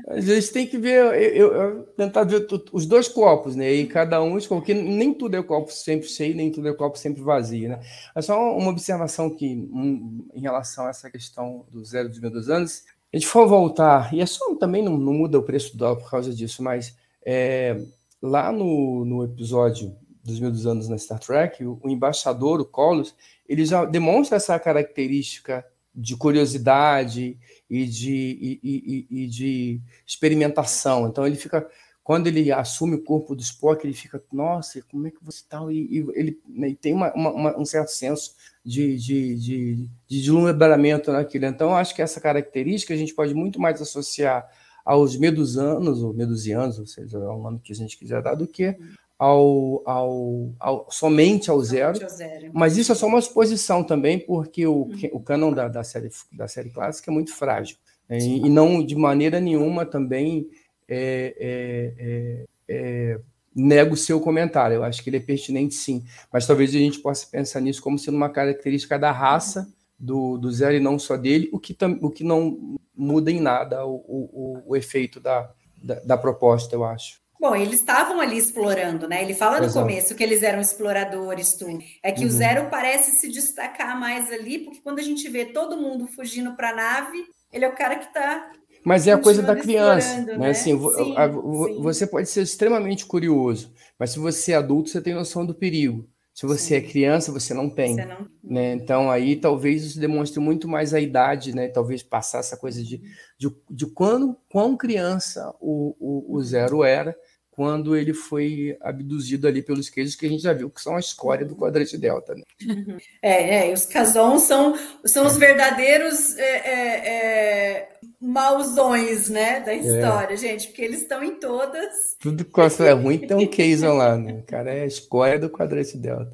A gente tem que ver, eu, eu, tentar ver os dois copos, né? E cada um, porque nem tudo é copo sempre cheio, nem tudo é copo sempre vazio, né? É só uma observação que, um, em relação a essa questão do zero dos meus anos, a gente for voltar, e é só também não, não muda o preço do dólar por causa disso, mas é, lá no, no episódio dos meus anos na Star Trek, o, o embaixador, o Colos, ele já demonstra essa característica de curiosidade e de, e, e, e, de experimentação. Então ele fica, quando ele assume o corpo do Spock, ele fica, nossa, como é que você está? E, ele né, tem uma, uma, um certo senso de, de, de, de deslumbramento naquilo. Então acho que essa característica a gente pode muito mais associar aos medusanos, ou medusianos, ou seja, é o nome que a gente quiser dar, do que ao, ao, ao, somente ao zero, somente ao zero, mas isso é só uma suposição também, porque o, uhum. o canon da, da, série, da série clássica é muito frágil, né? e, e, não de maneira nenhuma também é, é, é, é, nego o seu comentário, eu acho que ele é pertinente sim, mas talvez a gente possa pensar nisso como sendo uma característica da raça do, do Zero e não só dele, o que, tam, o que não muda em nada o, o, o efeito da, da, da proposta, eu acho.
Bom, eles estavam ali explorando, né? Ele fala no
Exato.
começo que eles eram exploradores, tudo. É que o
Uhum.
Zero parece se destacar mais ali, porque quando a gente vê todo mundo fugindo para a nave, ele é o cara que está
Mas é a coisa da criança, né?
né?
Assim,
Sim,
a- vo-
sim.
você pode ser extremamente curioso, mas se você é adulto, você tem noção do perigo. Se você é
Sim.
criança, você não tem,
Você não...
né? Então aí talvez isso demonstre muito mais a idade, né? Talvez passar essa coisa de, de, de quando, quão criança o, o, o Zero era quando ele foi abduzido ali pelos queijos que a gente já viu que são a escória do quadrante delta, né?
É, é, os casons são, são os verdadeiros é, é, é, mauzões, né, da história, gente, porque eles estão em todas.
Tudo que é ruim tem um Keyson lá, né? O cara é a escória do quadrante delta.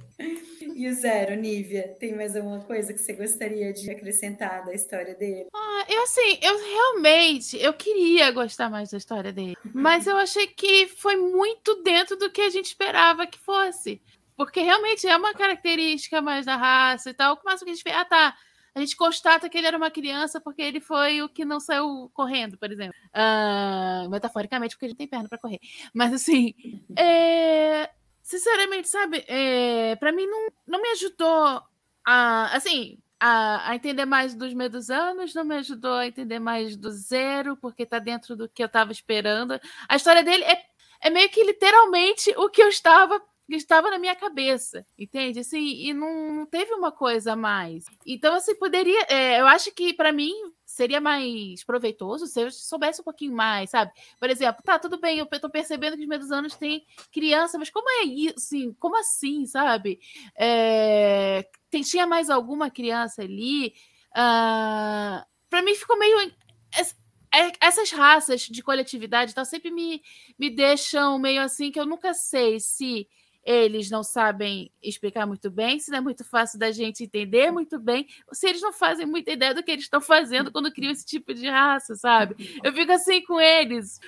E o Zero, Nívia, tem mais alguma coisa que você gostaria de acrescentar da história dele?
Ah, eu assim, eu realmente, eu queria gostar mais da história dele, mas eu achei que foi muito dentro do que a gente esperava que fosse. Porque realmente é uma característica mais da raça e tal. O máximo que a gente vê, ah tá, a gente constata que ele era uma criança porque ele foi o que não saiu correndo, por exemplo. Ah, metaforicamente, porque ele tem perna para correr. Mas assim, é, sinceramente, sabe, é, para mim não, não me ajudou a, assim, a, a entender mais dos medusanos, não me ajudou a entender mais do zero, porque tá dentro do que eu tava esperando. A história dele é, é meio que literalmente o que eu estava estava na minha cabeça, entende? Assim, e não, não teve uma coisa a mais. Então, assim, poderia. é, eu acho que para mim seria mais proveitoso se eu soubesse um pouquinho mais, sabe? Por exemplo, tá, tudo bem, eu tô percebendo que os medusanos têm criança, mas como é isso? Assim, como assim, sabe? É, tem, tinha mais alguma criança ali? Ah, para mim ficou meio. é- Essas raças de coletividade tal, sempre me, me deixam meio assim que eu nunca sei se eles não sabem explicar muito bem, se não é muito fácil da gente entender muito bem, se eles não fazem muita ideia do que eles estão fazendo quando criam esse tipo de raça, sabe? Eu fico assim com eles.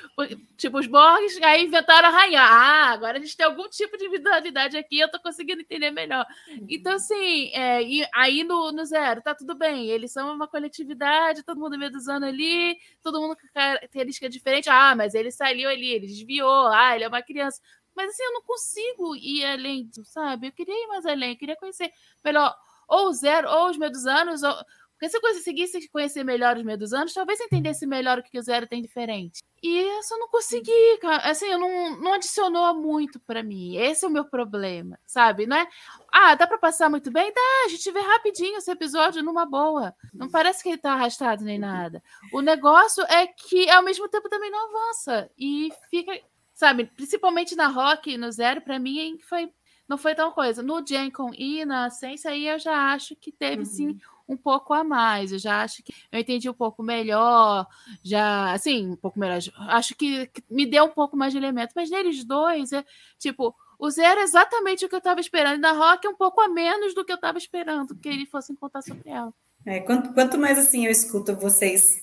Tipo, os Borgs aí inventaram arranhar. Ah, agora a gente tem algum tipo de individualidade aqui, eu tô conseguindo entender melhor. Então, assim, é, e aí no, no zero, tá tudo bem. Eles são uma coletividade, todo mundo medusando ali, todo mundo com característica diferente. Ah, mas ele saiu ali, ele desviou. Ah, ele é uma criança. Mas assim, eu não consigo ir além sabe? Eu queria ir mais além, eu queria conhecer melhor ou o zero, ou os medusanos, ou... Porque se eu conseguisse conhecer melhor os medusanos, talvez eu entendesse melhor o que o zero tem diferente. E eu não consegui, cara. Assim, eu não, não adicionou muito para mim. Esse é o meu problema, sabe? Não é. Ah, dá para passar muito bem? Dá, a gente vê rapidinho esse episódio numa boa. Não parece que ele tá arrastado nem nada. O negócio é que ao mesmo tempo também não avança. E fica, sabe, principalmente na Rock, no Zero, para mim foi não foi tal coisa. No Jenkon e na Sense, aí eu já acho que teve sim um pouco a mais. Eu já acho que eu entendi um pouco melhor, já, assim, um pouco melhor. Acho que, que me deu um pouco mais de elemento. Mas neles dois, é tipo, o Zero é exatamente o que eu estava esperando. E na Rock é um pouco a menos do que eu estava esperando que eles fossem contar sobre ela.
É, quanto, quanto mais assim eu escuto vocês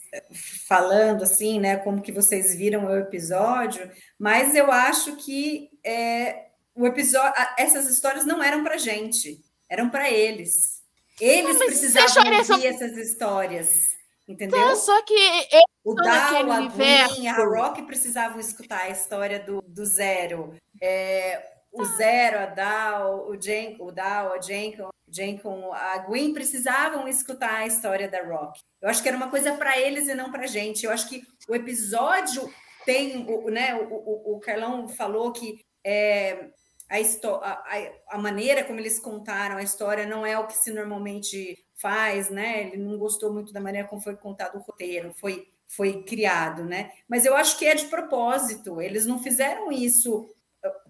falando assim, né, como que vocês viram o episódio, mais eu acho que é, o episódio, essas histórias não eram para gente, eram para eles. Eles
mas
precisavam ouvir
só-
essas histórias, entendeu?
Então, só que
O Dow,
aquele
a. Gwen, a Rock precisavam escutar a história do, do Zero. É, o Zero, a Dow, o Jen, o Dow, a Jenkon, Jenkon, a Gwen precisavam escutar a história da Rock. Eu acho que era uma coisa para eles e não para gente. Eu acho que o episódio tem, o, né? O, o, o Carlão falou que é, a, a, a- maneira como eles contaram a história não é o que se normalmente faz, né? Ele não gostou muito da maneira como foi contado o roteiro, foi, foi criado, né? Mas eu acho que é de propósito. Eles não fizeram isso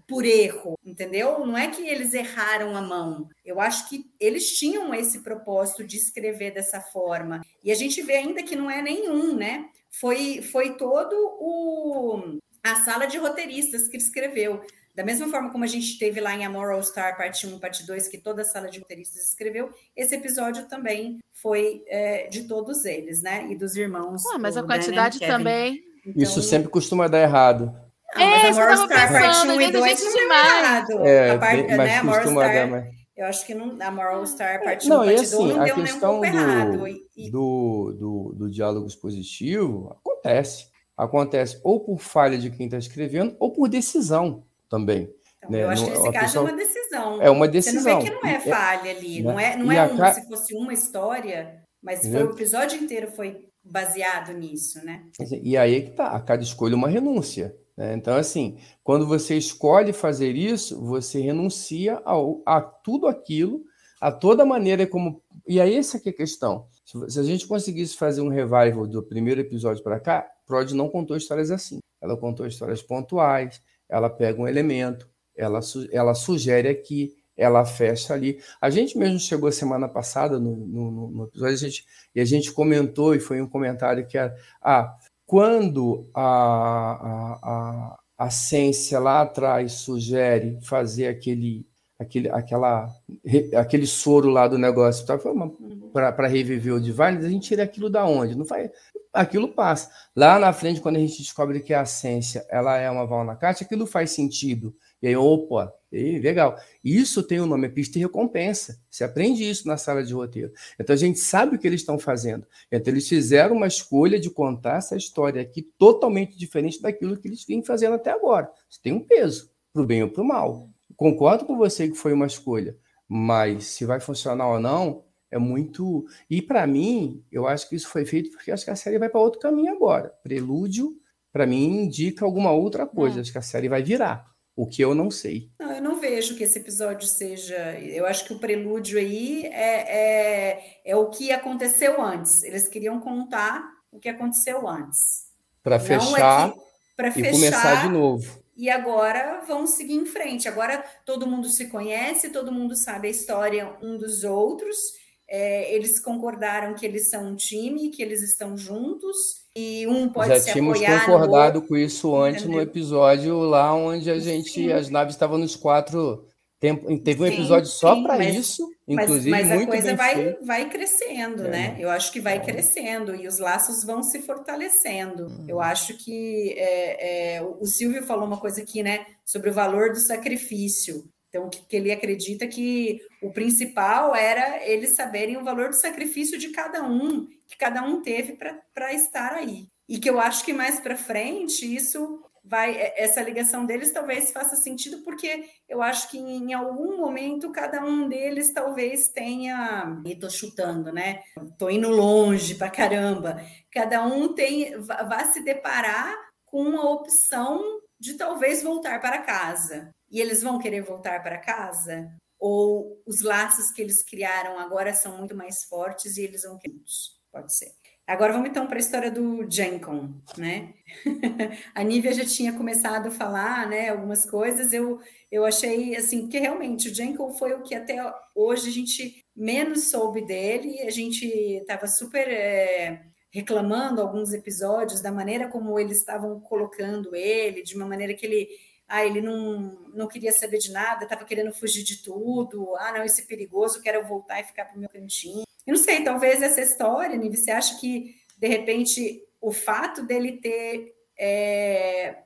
por erro, entendeu? Não é que eles erraram a mão. Eu acho que eles tinham esse propósito de escrever dessa forma. E a gente vê ainda que não é nenhum, né? Foi, foi todo o a sala de roteiristas que escreveu. Da mesma forma como a gente teve lá em Amor All Star, parte 1, parte 2, que toda a sala de roteiristas escreveu, esse episódio também foi é, de todos eles, né? E dos irmãos.
Ah, mas a quantidade também.
Então,
Isso sempre costuma dar errado.
Mas
É,
a Amor All
tava
Star, parte
pensando,
1 e
às vezes
2
a gente
não deu
demais.
errado.
É,
a parte,
mas
né, Amor All
costuma
Star,
dar, mas...
Eu acho que não, a Moral Star parte
Não,
um,
e
parte
assim,
não
a
deu nem um
questão
pouco errado.
do,
E- e-
do, do, do diálogo expositivo acontece. Acontece ou por falha de quem está escrevendo ou por decisão também.
então,
né,
eu acho que nesse
a
caso
pessoa-
é uma decisão.
É uma
Você
decisão.
não vê que não é falha ali,
né?
não é, não é
a
um,
ca-
se fosse uma história, mas foi o episódio inteiro foi baseado nisso, né?
E aí é que tá, a cada escolha é uma renúncia. Né? Então, assim, quando você escolhe fazer isso, você renuncia ao, a tudo aquilo, a toda maneira como. E aí, essa que é a questão. Se, a gente conseguisse fazer um revival do primeiro episódio para cá, Prod não contou histórias assim. Ela contou histórias pontuais, ela pega um elemento, ela, ela sugere aqui, ela fecha ali. A gente mesmo chegou semana passada no, no, no- no episódio, a gente, e a gente comentou, e foi um comentário que era. Ah, quando a, a, a, a ciência lá atrás sugere fazer aquele, aquele, aquela, aquele soro lá do negócio para reviver o Divine, a gente tira aquilo da onde? Não faz, aquilo passa. Lá na frente, quando a gente descobre que a ciência ela é uma caixa, aquilo faz sentido. E aí, opa, e legal. Isso tem o nome, é pista e recompensa. Você aprende isso na sala de roteiro. Então a gente sabe o que eles estão fazendo. Então eles fizeram uma escolha de contar essa história aqui totalmente diferente daquilo que eles vinham fazendo até agora. Isso tem um peso, para o bem ou para o mal. Concordo com você que foi uma escolha, mas se vai funcionar ou não, é muito. E para mim, eu acho que isso foi feito porque acho que a série vai para outro caminho agora. Prelúdio, para mim, indica alguma outra coisa. Acho que a série vai virar. O que eu não sei.
Não, eu não vejo que esse episódio seja. Eu acho que o prelúdio aí é, é, é o que aconteceu antes. Eles queriam contar o que aconteceu antes.
Para
é
fechar
que- Para
e
fechar.
começar de novo.
E agora vão seguir em frente. Agora todo mundo se conhece, todo mundo sabe a história um dos outros. É, eles concordaram que eles são um time, que eles estão juntos e um pode
Já
se
tínhamos
no
concordado
outro.
com isso antes no
entendeu?
episódio lá onde a gente,
Sim.
as naves estavam nos quatro. Tempo, teve um
Sim,
episódio só para
mas-
isso,
Mas,
inclusive
mas a
muito
coisa
bem
vai,
feito.
vai crescendo,
É.
né? Eu acho que vai
É.
crescendo e os laços vão se fortalecendo.
Uhum.
Eu acho que é, é, o o Silvio falou uma coisa aqui, né, sobre o valor do sacrifício. Então, que, ele acredita que o principal era eles saberem o valor do sacrifício de cada um, que cada um teve para estar aí. E que eu acho que mais para frente isso vai, é, essa ligação deles talvez faça sentido, porque eu acho que em algum momento cada um deles talvez tenha. E tô chutando, né? Tô indo longe pra caramba. Cada um tem vá se deparar com a opção de talvez voltar para casa. E eles vão querer voltar para casa? Ou os laços que eles criaram agora são muito mais fortes e eles vão querer? Pode ser. Agora vamos então para a história do Jenkon, né? a Nívia já tinha começado a falar, né, algumas coisas. Eu, eu achei assim, porque realmente o Jenkon foi o que até hoje a gente menos soube dele. A gente estava super é, reclamando alguns episódios da maneira como eles estavam colocando ele, de uma maneira que ele ah, ele não, não queria saber de nada, estava querendo fugir de tudo. Ah, não, isso é perigoso, quero voltar e ficar para o meu cantinho. Eu não sei, talvez essa história, Nive, você acha que, de repente, o fato dele ter é,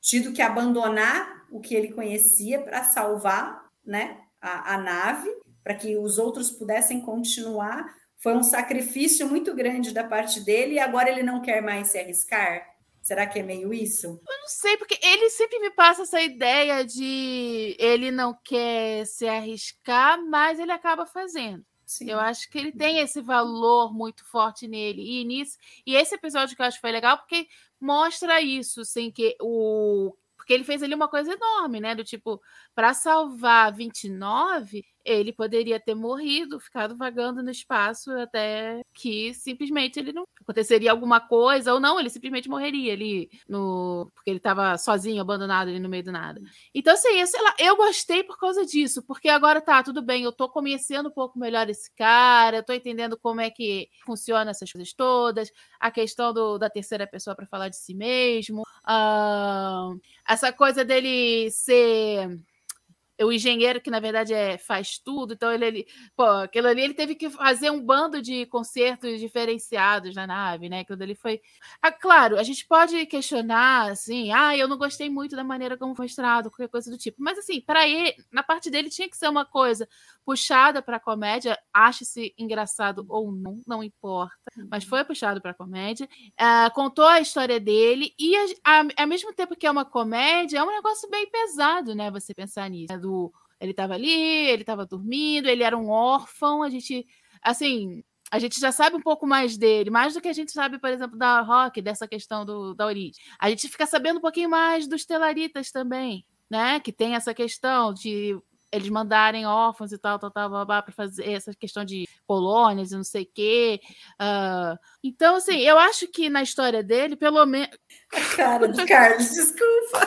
tido que abandonar o que ele conhecia para salvar né, a, a nave, para que os outros pudessem continuar, foi um sacrifício muito grande da parte dele e agora ele não quer mais se arriscar? Será que é meio isso?
Eu não sei, porque ele sempre me passa essa ideia de ele não quer se arriscar, mas ele acaba fazendo.
Sim.
Eu acho que ele tem esse valor muito forte nele. E nisso, e esse episódio que eu acho que foi legal porque mostra isso, assim, que o porque ele fez ali uma coisa enorme, né? Do tipo, para salvar 29, ele poderia ter morrido, ficado vagando no espaço até que simplesmente ele não aconteceria alguma coisa ou não, ele simplesmente morreria ali no porque ele estava sozinho, abandonado ali no meio do nada. Então assim, eu, sei lá, eu gostei por causa disso, porque agora tá tudo bem, eu tô conhecendo um pouco melhor esse cara, eu tô entendendo como é que funciona essas coisas todas, a questão do, da terceira pessoa para falar de si mesmo, uh, essa coisa dele ser o engenheiro que na verdade é, faz tudo, então ele, ele pô, aquilo ali ele teve que fazer um bando de concertos diferenciados na nave, né? Aquilo ali foi. Ah, claro, a gente pode questionar assim, ah, eu não gostei muito da maneira como foi mostrado, qualquer coisa do tipo, mas assim, para ele, na parte dele tinha que ser uma coisa puxada para comédia, ache-se engraçado ou não, não importa, mas foi puxado para comédia, uh, contou a história dele e a, a, ao mesmo tempo que é uma comédia, é um negócio bem pesado, né? Você pensar nisso. Né? Ele estava ali, ele estava dormindo, ele era um órfão, a gente, assim, a gente já sabe um pouco mais dele, mais do que a gente sabe, por exemplo, da Rock, dessa questão do, da origem. A gente fica sabendo um pouquinho mais dos Telaritas também, né? Que tem essa questão de eles mandarem órfãos e tal, tal, tal, para fazer essa questão de colônias e não sei o quê. Uh, então, assim, eu acho que na história dele, pelo menos.
Cara do Carlos, desculpa.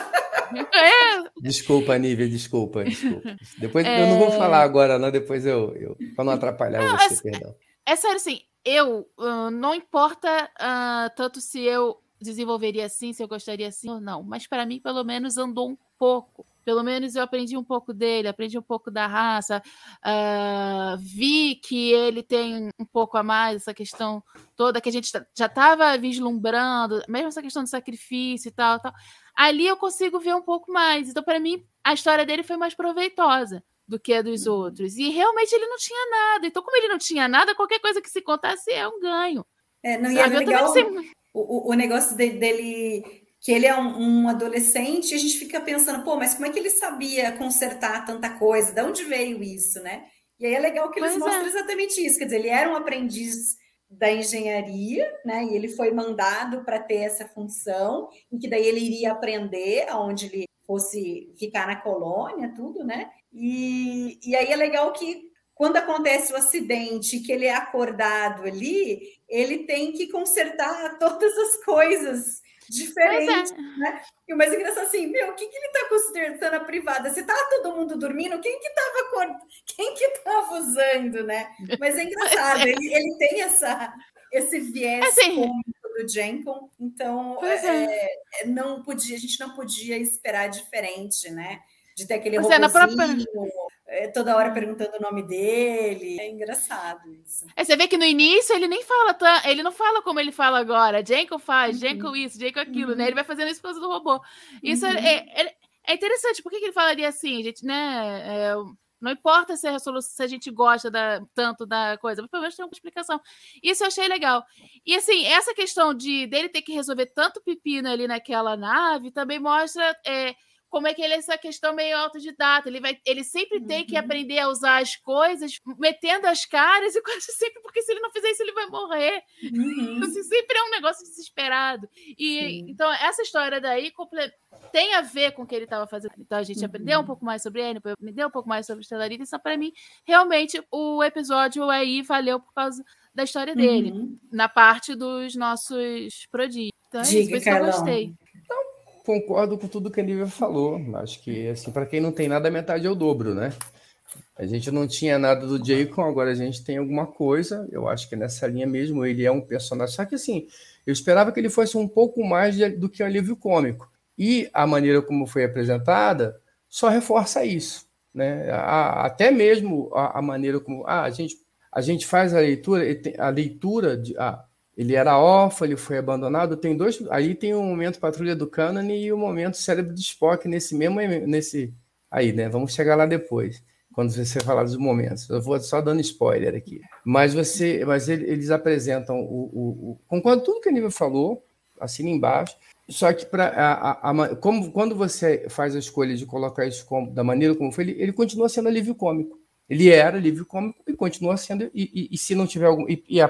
É. Desculpa, Nívia, desculpa, desculpa. Depois é... eu não vou falar agora, não, depois eu. eu para não atrapalhar não, você, é, perdão.
É sério, assim, eu uh, não importa uh, tanto se eu desenvolveria assim, se eu gostaria assim ou não, mas para mim, pelo menos, andou um pouco pelo menos eu aprendi um pouco dele, aprendi um pouco da raça, uh, vi que ele tem um pouco a mais essa questão toda que a gente já estava vislumbrando, mesmo essa questão do sacrifício e tal, tal. Ali eu consigo ver um pouco mais. Então, para mim, a história dele foi mais proveitosa do que a dos uhum. outros. E realmente ele não tinha nada. Então, como ele não tinha nada, qualquer coisa que se contasse é um ganho.
É, não, ia é legal o, o, negócio de, dele que ele é um, um, adolescente, e a gente fica pensando, pô, mas como é que ele sabia consertar tanta coisa? De onde veio isso, né? E aí é legal que eles pois mostram é. exatamente isso, quer dizer, ele era um aprendiz da engenharia, né? E ele foi mandado para ter essa função, em que daí ele iria aprender aonde ele fosse ficar na colônia, tudo, né? E, e aí é legal que quando acontece o acidente, que ele é acordado ali, ele tem que consertar todas as coisas diferente, é. né? E o mais engraçado assim, meu, o que, que ele está considerando a privada? Se tá todo mundo dormindo, quem que estava quem que tava usando, né? Mas é engraçado, é. Ele, ele tem essa, esse viés assim, cômico do Jenkins, então é, é, é. não podia, a gente não podia esperar diferente, né? De ter aquele robozinho, é, própria é, toda hora perguntando o nome dele. É engraçado isso.
É, você vê que no início ele nem fala, ele não fala como ele fala agora. Jenko faz, uhum. Jenko isso, Jenko aquilo, uhum. né? Ele vai fazendo isso por causa do robô. Isso é, uhum. é, é, é, interessante. Por que, que ele falaria assim, gente, né? É, não importa se a resolução, se a gente gosta da, tanto da coisa, mas pelo menos tem uma explicação. Isso eu achei legal. E assim, essa questão de dele ter que resolver tanto pepino ali naquela nave também mostra é, como é que ele é essa questão meio autodidata. Ele, vai, ele sempre uhum. tem que uhum. aprender a usar as coisas, metendo as caras, e quase sempre, porque se ele não fizer isso, ele vai morrer. Uhum. Assim, sempre é um negócio desesperado. E Sim. então, essa história daí tem a ver com o que ele estava fazendo. Então, a gente uhum. aprendeu um pouco mais sobre ele, aprendeu um pouco mais sobre Stellarita. Então, para mim, realmente, o episódio aí valeu por causa da história dele, uhum. na parte dos nossos prodígios. Então, é Diga, isso, por isso que eu gostei
concordo com tudo que a Nívia falou. Acho que, assim, para quem não tem nada, a metade é o dobro, né? A gente não tinha nada do Jacob, agora a gente tem alguma coisa. Eu acho que nessa linha mesmo ele é um personagem. Só que, assim, eu esperava que ele fosse um pouco mais do que um alívio cômico. E a maneira como foi apresentada só reforça isso. Né? A, até mesmo a, a, maneira como ah, a, gente, a gente faz a leitura, a leitura de. Ah, ele era órfão, ele foi abandonado. Tem dois. Aí tem o momento Patrulha do Canon e o momento Cérebro de Spock nesse mesmo. Nesse, aí, né? Vamos chegar lá depois, quando você falar dos momentos. Eu vou só dando spoiler aqui. Mas você, mas eles apresentam o. o, o concordo tudo que a Nível falou, assina embaixo. Só que para a, a, como quando você faz a escolha de colocar isso como, da maneira como foi, ele, ele continua sendo alívio cômico. Ele era alívio cômico e continua sendo. E, e, e se não tiver algum. E, e,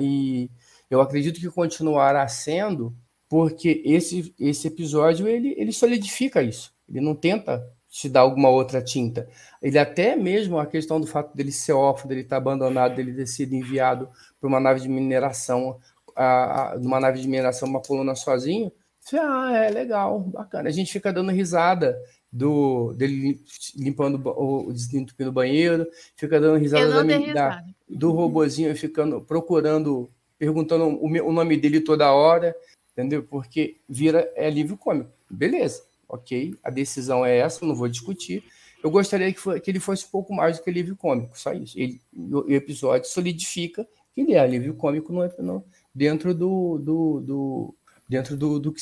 e, eu acredito que continuará sendo, porque esse, esse episódio ele, ele solidifica isso. Ele não tenta te dar alguma outra tinta. Ele até mesmo a questão do fato dele ser órfão, dele estar abandonado, dele ter sido enviado para uma nave de mineração, a, a, numa nave de mineração, uma coluna sozinho. Ah, é legal, bacana. A gente fica dando risada do dele limpando o desentupindo o banheiro, fica dando risada, da, da, do robozinho ficando procurando perguntando o, o nome dele toda hora, entendeu? Porque vira é livro cômico. Beleza, ok, a decisão é essa, não vou discutir. Eu gostaria que, foi, que ele fosse um pouco mais do que alívio cômico, só isso. Ele, o, o episódio solidifica que ele é alívio cômico no, no, dentro do, do, do dentro do, do,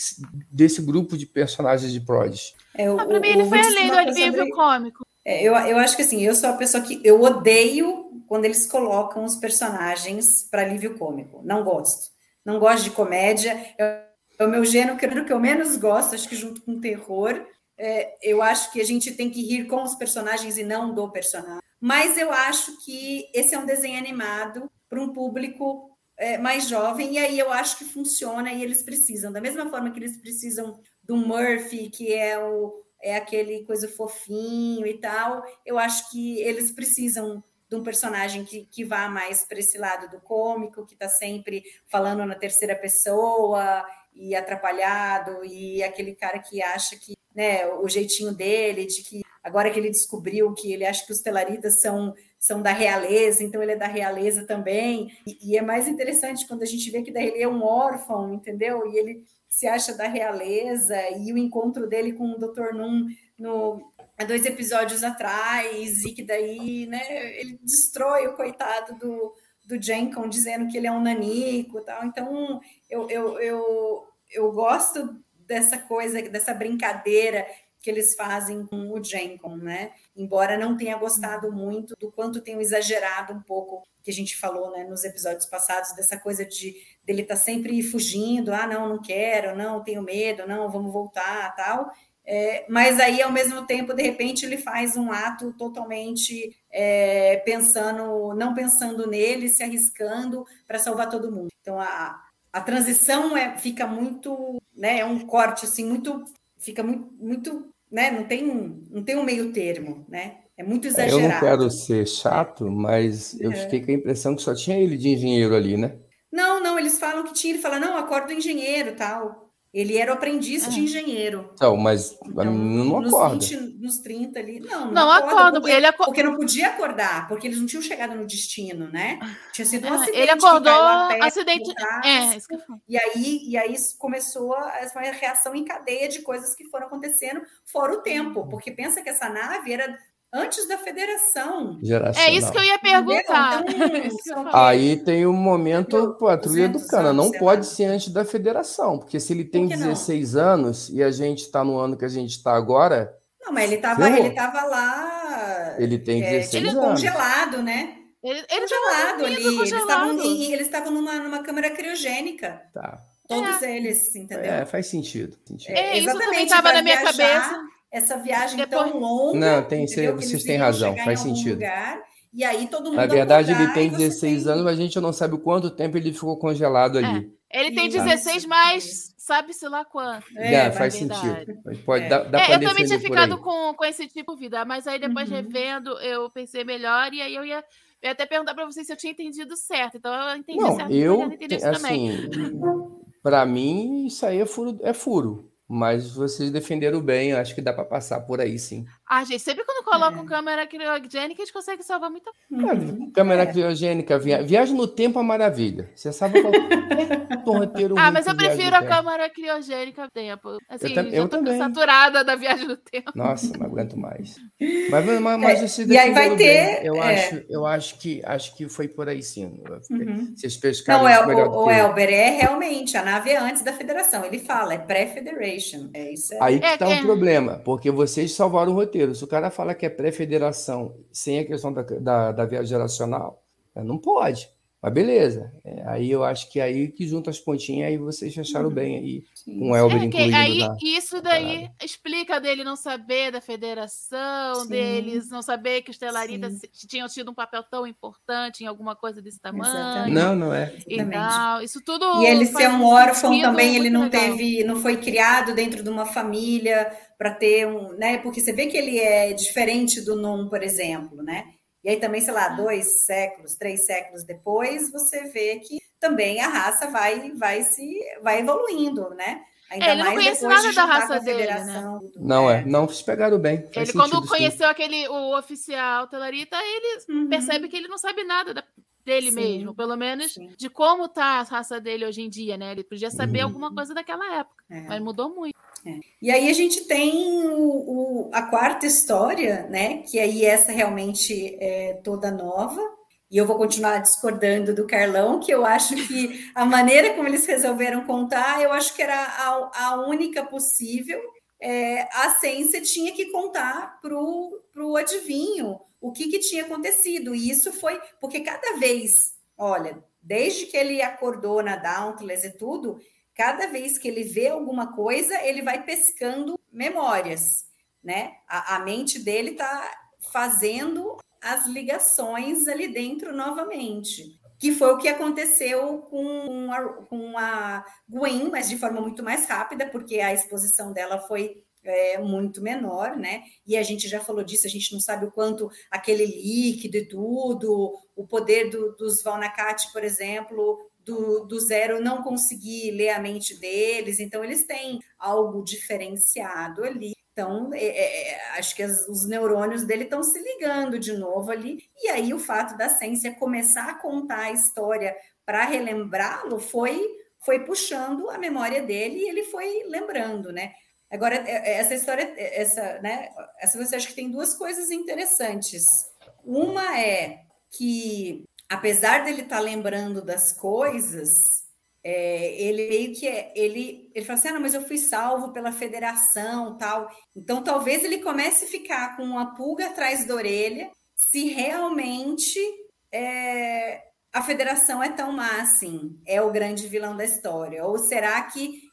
desse grupo de personagens de Prodigy.
É, ah, para mim ele foi além do alívio cômico.
É, eu, eu acho que assim, eu sou a pessoa que eu odeio quando eles colocam os personagens para alívio cômico. Não gosto. Não gosto de comédia. É o meu gênero que eu menos gosto, acho que junto com terror. É, eu acho que a gente tem que rir com os personagens e não do personagem. Mas eu acho que esse é um desenho animado para um público é, mais jovem, e aí eu acho que funciona e eles precisam. Da mesma forma que eles precisam do Murphy, que é o, é aquele coisa fofinho e tal. Eu acho que eles precisam de um personagem que, que vá mais para esse lado do cômico, que está sempre falando na terceira pessoa e atrapalhado, e aquele cara que acha que né, o jeitinho dele, de que agora que ele descobriu que ele acha que os telaritas são, são da realeza, então ele é da realeza também. E, e é mais interessante quando a gente vê que daí ele é um órfão, entendeu? E ele se acha da realeza e o encontro dele com o Dr. Num no há dois episódios atrás e que daí, né, ele destrói o coitado do, do Jenkins dizendo que ele é um nanico, tal. Então, eu, eu, eu, eu gosto dessa coisa, dessa brincadeira que eles fazem com o Jenkins, né? Embora não tenha gostado muito do quanto tenham exagerado um pouco que a gente falou, né, nos episódios passados dessa coisa de dele estar tá sempre fugindo, ah, não, não quero, não, tenho medo, não, vamos voltar, tal. É, mas aí, ao mesmo tempo, de repente, ele faz um ato totalmente é, pensando, não pensando nele, se arriscando para salvar todo mundo. Então, a, a transição é, fica muito, né, é um corte assim, muito fica muito, muito né? Não tem, não tem um meio termo, né? É muito exagerado.
É, eu não quero ser chato, mas eu é. fiquei com a impressão que só tinha ele de engenheiro ali, né?
Não, não, eles falam que tinha, ele fala, não, acorda do engenheiro, tal. Ele era o aprendiz de ah. engenheiro.
Então, mas então, não
nos
acorda.
20, nos 30 ali. Não, não,
não acorda. acorda
porque,
ele
acorda. porque não podia acordar, porque eles não tinham chegado no destino, né? Tinha sido um
ah,
acidente.
Ele acordou, acidente.
é, isso que eu falo. E aí, e aí começou essa reação em cadeia de coisas que foram acontecendo, fora o tempo, porque pensa que essa nave era antes da federação.
É isso que eu ia perguntar.
Então, Aí tem o um momento patrulha do cana. Não pode ser antes da federação, porque se ele tem 16 não? anos e a gente está no ano que a gente está agora.
Não, mas ele estava ele tava lá.
Ele tem 16 é, ele
anos. congelado, né?
Ele, ele congelado
ali. Eles estavam numa, numa câmera criogênica.
Tá.
Todos é. eles, entendeu?
É, faz sentido. sentido.
É, isso também estava na minha viajar, cabeça
essa viagem Depois... tão longa.
Não, tem, vocês têm razão, faz sentido.
Lugar, e aí todo mundo.
Na verdade, ele tem 16 anos, mas a gente não sabe quanto tempo ele ficou congelado ali.
É, ele tem 16, mas sabe-se lá quanto.
É, é faz sentido. Pode, é. dá, dá
é, eu também tinha ficado com, com esse tipo de vida, mas aí depois uhum. revendo, eu pensei melhor, e aí eu ia. Eu ia até perguntar para vocês se eu tinha entendido certo. Então eu entendi
não,
certo.
Eu, assim, para mim, isso aí é furo. É furo. Mas vocês defenderam bem, acho que dá para passar por aí, sim.
Ah, gente, sempre quando colocam é. câmera criogênica, eles conseguem salvar muita
coisa. É, câmera é. criogênica, via... viagem no tempo é maravilha. Você sabe qual roteiro
Ah, mas eu prefiro a câmera criogênica tempo. Assim, eu, eu também. saturada da viagem no tempo.
Nossa, não aguento mais. Mas, mas, mas
é. E aí vai ter.
Eu,
é.
acho, eu acho, que, acho que foi por aí, sim.
Uhum.
Vocês pescaram
não, é, o, o Elber é realmente a nave é antes da federação. Ele fala, é pré-federation. É isso
aí. Aí que está é, um é. problema, porque vocês salvaram o roteiro. Se o cara fala que é pré-federação sem a questão da, da, da viagem geracional, né, não pode. Mas beleza. É, aí eu acho que é aí que junta as pontinhas aí vocês fecharam uhum. bem aí com o Elber é, incluído.
Aí, na... Isso daí Caralho. explica dele não saber da federação, Sim. deles não saber que os Telaritas tinham tido um papel tão importante em alguma coisa desse tamanho.
Exatamente. Não, não é.
E não, isso tudo.
E ele ser um órfão também, ele não legal. teve, não foi criado dentro de uma família para ter um, né? Porque você vê que ele é diferente do Num, por exemplo, né? E aí também, sei lá, dois séculos, três séculos depois, você vê que também a raça vai, vai se vai evoluindo, né?
Ainda é, ele não conhece nada da raça dele, né?
Não é, não se pegaram bem.
Ele quando conheceu sim. aquele o oficial Telarita, ele uhum. percebe que ele não sabe nada da, dele sim, mesmo, pelo menos sim. de como tá a raça dele hoje em dia, né? Ele podia saber uhum. alguma coisa daquela época, é. mas mudou muito.
É. E aí a gente tem o, o, a quarta história, né? Que aí essa realmente é toda nova. E eu vou continuar discordando do Carlão, que eu acho que a maneira como eles resolveram contar, eu acho que era a, a única possível. É, a ciência tinha que contar para o adivinho o que, que tinha acontecido. E isso foi porque cada vez, olha, desde que ele acordou na Dauntless e tudo, cada vez que ele vê alguma coisa, ele vai pescando memórias, né? A, a mente dele está fazendo as ligações ali dentro novamente. Que foi o que aconteceu com a, com a Gwen, mas de forma muito mais rápida, porque a exposição dela foi é, muito menor, né? E a gente já falou disso, a gente não sabe o quanto aquele líquido e tudo, o poder do, dos Valnacate, por exemplo, do, do, zero não conseguir ler a mente deles, então eles têm algo diferenciado ali. Então, é, é, é acho que as, os neurônios dele estão se ligando de novo ali. E aí, o fato da ciência começar a contar a história para relembrá-lo foi, foi puxando a memória dele e ele foi lembrando, né? Agora, é, essa história, essa, né? Essa você acha que tem duas coisas interessantes. Uma é que, apesar dele estar tá lembrando das coisas, é, ele meio que é, ele, ele fala assim: ah, não, mas eu fui salvo pela federação tal. Então, talvez ele comece a ficar com uma pulga atrás da orelha se realmente é, a federação é tão má assim, é o grande vilão da história. Ou será que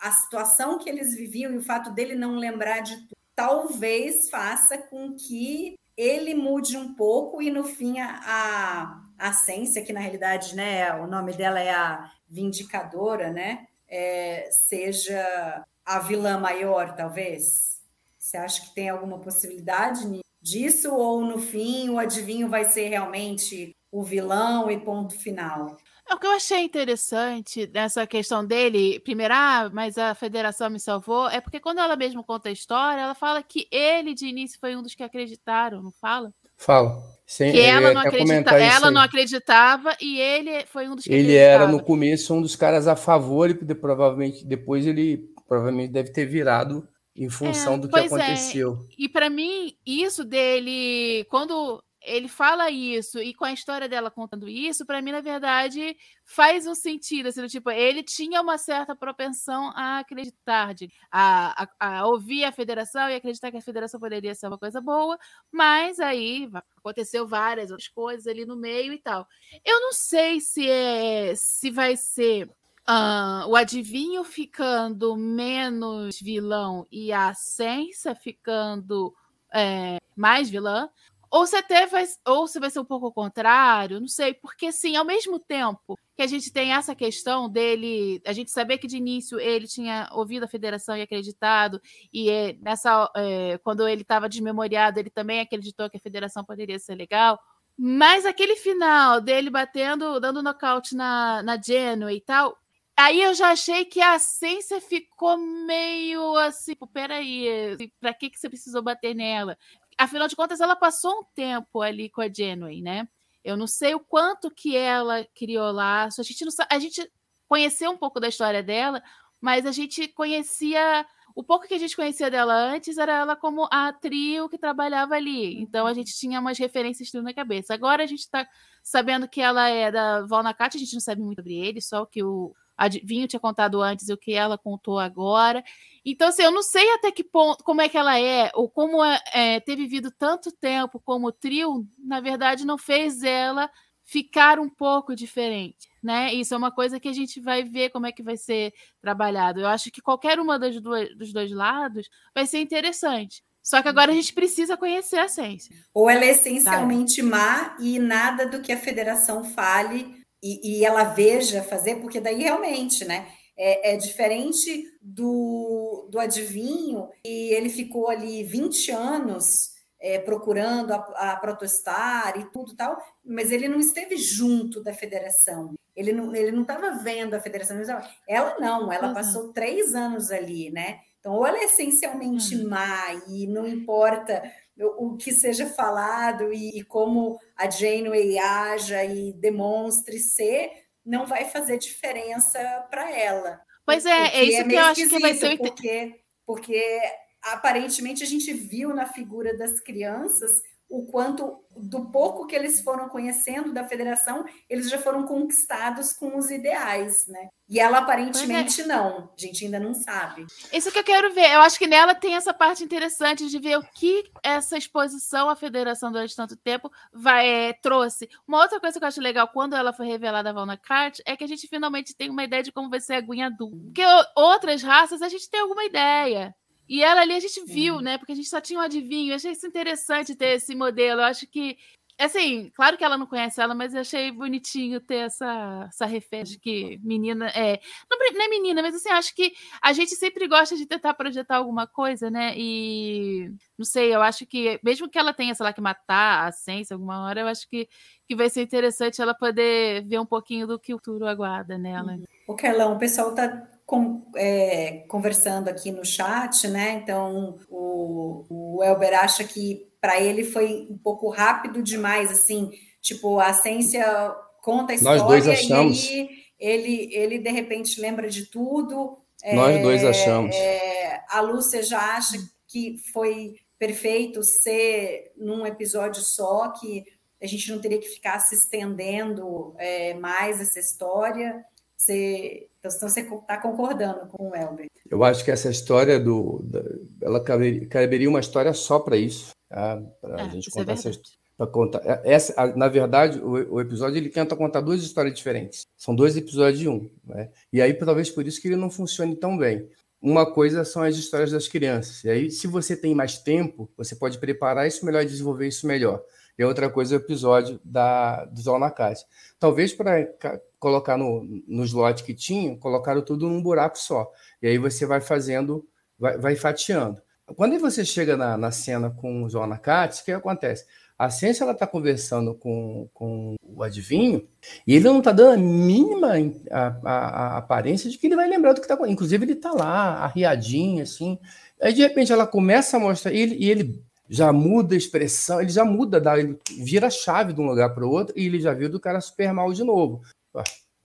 a situação que eles viviam e o fato dele não lembrar de tudo, talvez faça com que ele mude um pouco e no fim a, a, a Ciência, que na realidade né, o nome dela é a Vindicadora, né, é, seja a vilã maior, talvez? Você acha que tem alguma possibilidade disso ou no fim o adivinho vai ser realmente o vilão e ponto final?
É, o que eu achei interessante nessa questão dele, primeiro, ah, mas a federação me salvou, é porque quando ela mesmo conta a história, ela fala que ele de início foi um dos que acreditaram, não fala?
Fala.
Sim, que ela, não, acredita, ela não acreditava e ele foi um dos que
Ele era no começo um dos caras a favor e provavelmente depois ele provavelmente deve ter virado em função é, do que é. aconteceu.
É. E para mim isso dele quando ele fala isso e com a história dela contando isso, para mim, na verdade, faz um sentido. Assim, tipo, ele tinha uma certa propensão a acreditar, de, a, a, a, ouvir a federação e acreditar que a federação poderia ser uma coisa boa, mas aí aconteceu várias outras coisas ali no meio e tal. Eu não sei se é se vai ser. Uh, o adivinho ficando menos vilão e a Sensa ficando é, mais vilã, ou se até vai, ou se vai ser um pouco o contrário, não sei, porque sim, ao mesmo tempo que a gente tem essa questão dele, a gente saber que de início ele tinha ouvido a federação e acreditado, e é, nessa é, quando ele estava desmemoriado, ele também acreditou que a federação poderia ser legal. Mas aquele final dele batendo, dando nocaute na, na Genoa e tal, Aí eu já achei que a ciência ficou meio assim, peraí, pra que, que você precisou bater nela? Afinal de contas, ela passou um tempo ali com a Genway, né? Eu não sei o quanto que ela criou laço. A gente não a gente conheceu um pouco da história dela, mas a gente conhecia o pouco que a gente conhecia dela antes era ela como a trio que trabalhava ali. Então a gente tinha umas referências tudo na cabeça. Agora a gente está sabendo que ela é da Valnacate, a gente não sabe muito sobre ele, só o que o Vinho tinha contado antes e o que ela contou agora. Então, assim, eu não sei até que ponto, como é que ela é, ou como é, é, ter vivido tanto tempo como trio, na verdade, não fez ela ficar um pouco diferente, né? Isso é uma coisa que a gente vai ver como é que vai ser trabalhado. Eu acho que qualquer uma das duas, dos dois lados vai ser interessante. Só que agora a gente precisa conhecer a ciência.
Ou ela é essencialmente tá. má e nada do que a federação fale e, e ela veja fazer, porque daí realmente, né? É, é, diferente do, do adivinho, e ele ficou ali 20 anos é, procurando a, a, protestar e tudo tal, mas ele não esteve junto da federação. Ele não ele não estava vendo a federação. Ela não, ela uhum. passou três anos ali, né? Então, ou ela é essencialmente uhum. má e não importa o que seja falado e, e como a Janeway haja e demonstre ser, não vai fazer diferença para ela.
Pois é, é isso que eu acho que vai ser
porque, porque aparentemente a gente viu na figura das crianças o quanto do pouco que eles foram conhecendo da federação, eles já foram conquistados com os ideais, né? E ela aparentemente é. não, a gente ainda não sabe.
Isso que eu quero ver. Eu acho que nela tem essa parte interessante de ver o que essa exposição à federação durante tanto tempo vai é, trouxe. Uma outra coisa que eu acho legal quando ela foi revelada a Valna Cart é que a gente finalmente tem uma ideia de como vai ser a Gwen adulta. Porque outras raças a gente tem alguma ideia. E ela ali a gente viu, né? Porque a gente só tinha um adivinho. Eu achei isso interessante ter esse modelo. Eu acho que, assim, claro que ela não conhece ela, mas eu achei bonitinho ter essa, essa referência de que menina é. Não, não é menina, mas assim, acho que a gente sempre gosta de tentar projetar alguma coisa, né? E não sei, eu acho que, mesmo que ela tenha, sei lá, que matar a ciência alguma hora, eu acho que, que vai ser interessante ela poder ver um pouquinho do que o futuro aguarda nela.
O Carlão, o pessoal tá com, é, conversando aqui no chat, né? Então o, o Elber acha que para ele foi um pouco rápido demais, assim, tipo, a ciência conta a história
Nós dois achamos.
e aí ele, ele de repente lembra de tudo.
Nós é, dois achamos.
É, a Lúcia já acha que foi perfeito ser num episódio só, que a gente não teria que ficar se estendendo é, mais essa história. Você, então, você está concordando com o Elber.
Eu acho que essa história do. Da, ela caberia, uma história só para isso. Tá? Para a é, gente é contar é essa história. contar. Essa, na verdade, o, o, episódio ele tenta contar duas histórias diferentes. São dois episódios de um. Né? E aí, talvez por isso que ele não funcione tão bem. Uma coisa são as histórias das crianças. E aí, se você tem mais tempo, você pode preparar isso melhor e desenvolver isso melhor. E outra coisa é o episódio da, do Zol na Casa. Talvez para colocar no, no slot que tinha, colocaram tudo num buraco só. E aí você vai fazendo, vai, vai fatiando. Quando você chega na, na cena com o Zol na Katz, o que acontece? A ciência está conversando com, com o adivinho e ele não está dando a mínima a, a, a, aparência de que ele vai lembrar do que está Inclusive, ele está lá, arriadinho, assim. Aí, de repente, ela começa a mostrar e ele, e ele já muda a expressão, ele já muda, dá, ele vira a chave de um lugar para o outro e ele já viu do cara super mal de novo.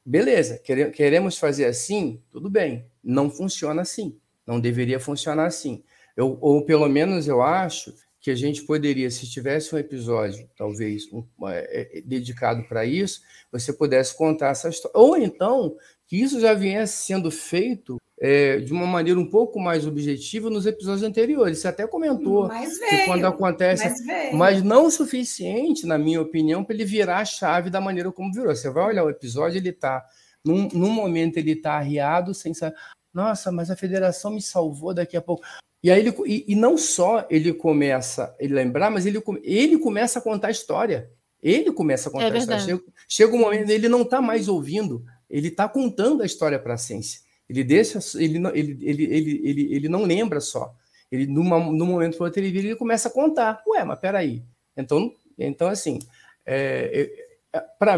Beleza, queremos fazer assim? Tudo bem. Não funciona assim. Não deveria funcionar assim. Eu, ou pelo menos eu acho que a gente poderia, se tivesse um episódio, talvez, um, é, é dedicado para isso, você pudesse contar essa história. Ou então, que isso já viesse sendo feito é, de uma maneira um pouco mais objetiva nos episódios anteriores. Você até comentou
veio,
que quando acontece, mas, mas, não o suficiente, na minha opinião, para ele virar a chave da maneira como virou. Você vai olhar o episódio, ele está num, num, momento ele está arriado, sem saber, nossa, mas a federação me salvou daqui a pouco. E aí ele e, e não só ele começa a lembrar, mas ele, ele começa a contar a história. Ele começa a contar é a história. Chega, chega um momento ele não está mais ouvindo, ele está contando a história para a ciência. Ele deixa, ele ele, ele, ele, ele, ele não lembra só. Ele, numa, num momento outro, ele vira e começa a contar. Ué, mas peraí. Então, então assim, é, é, para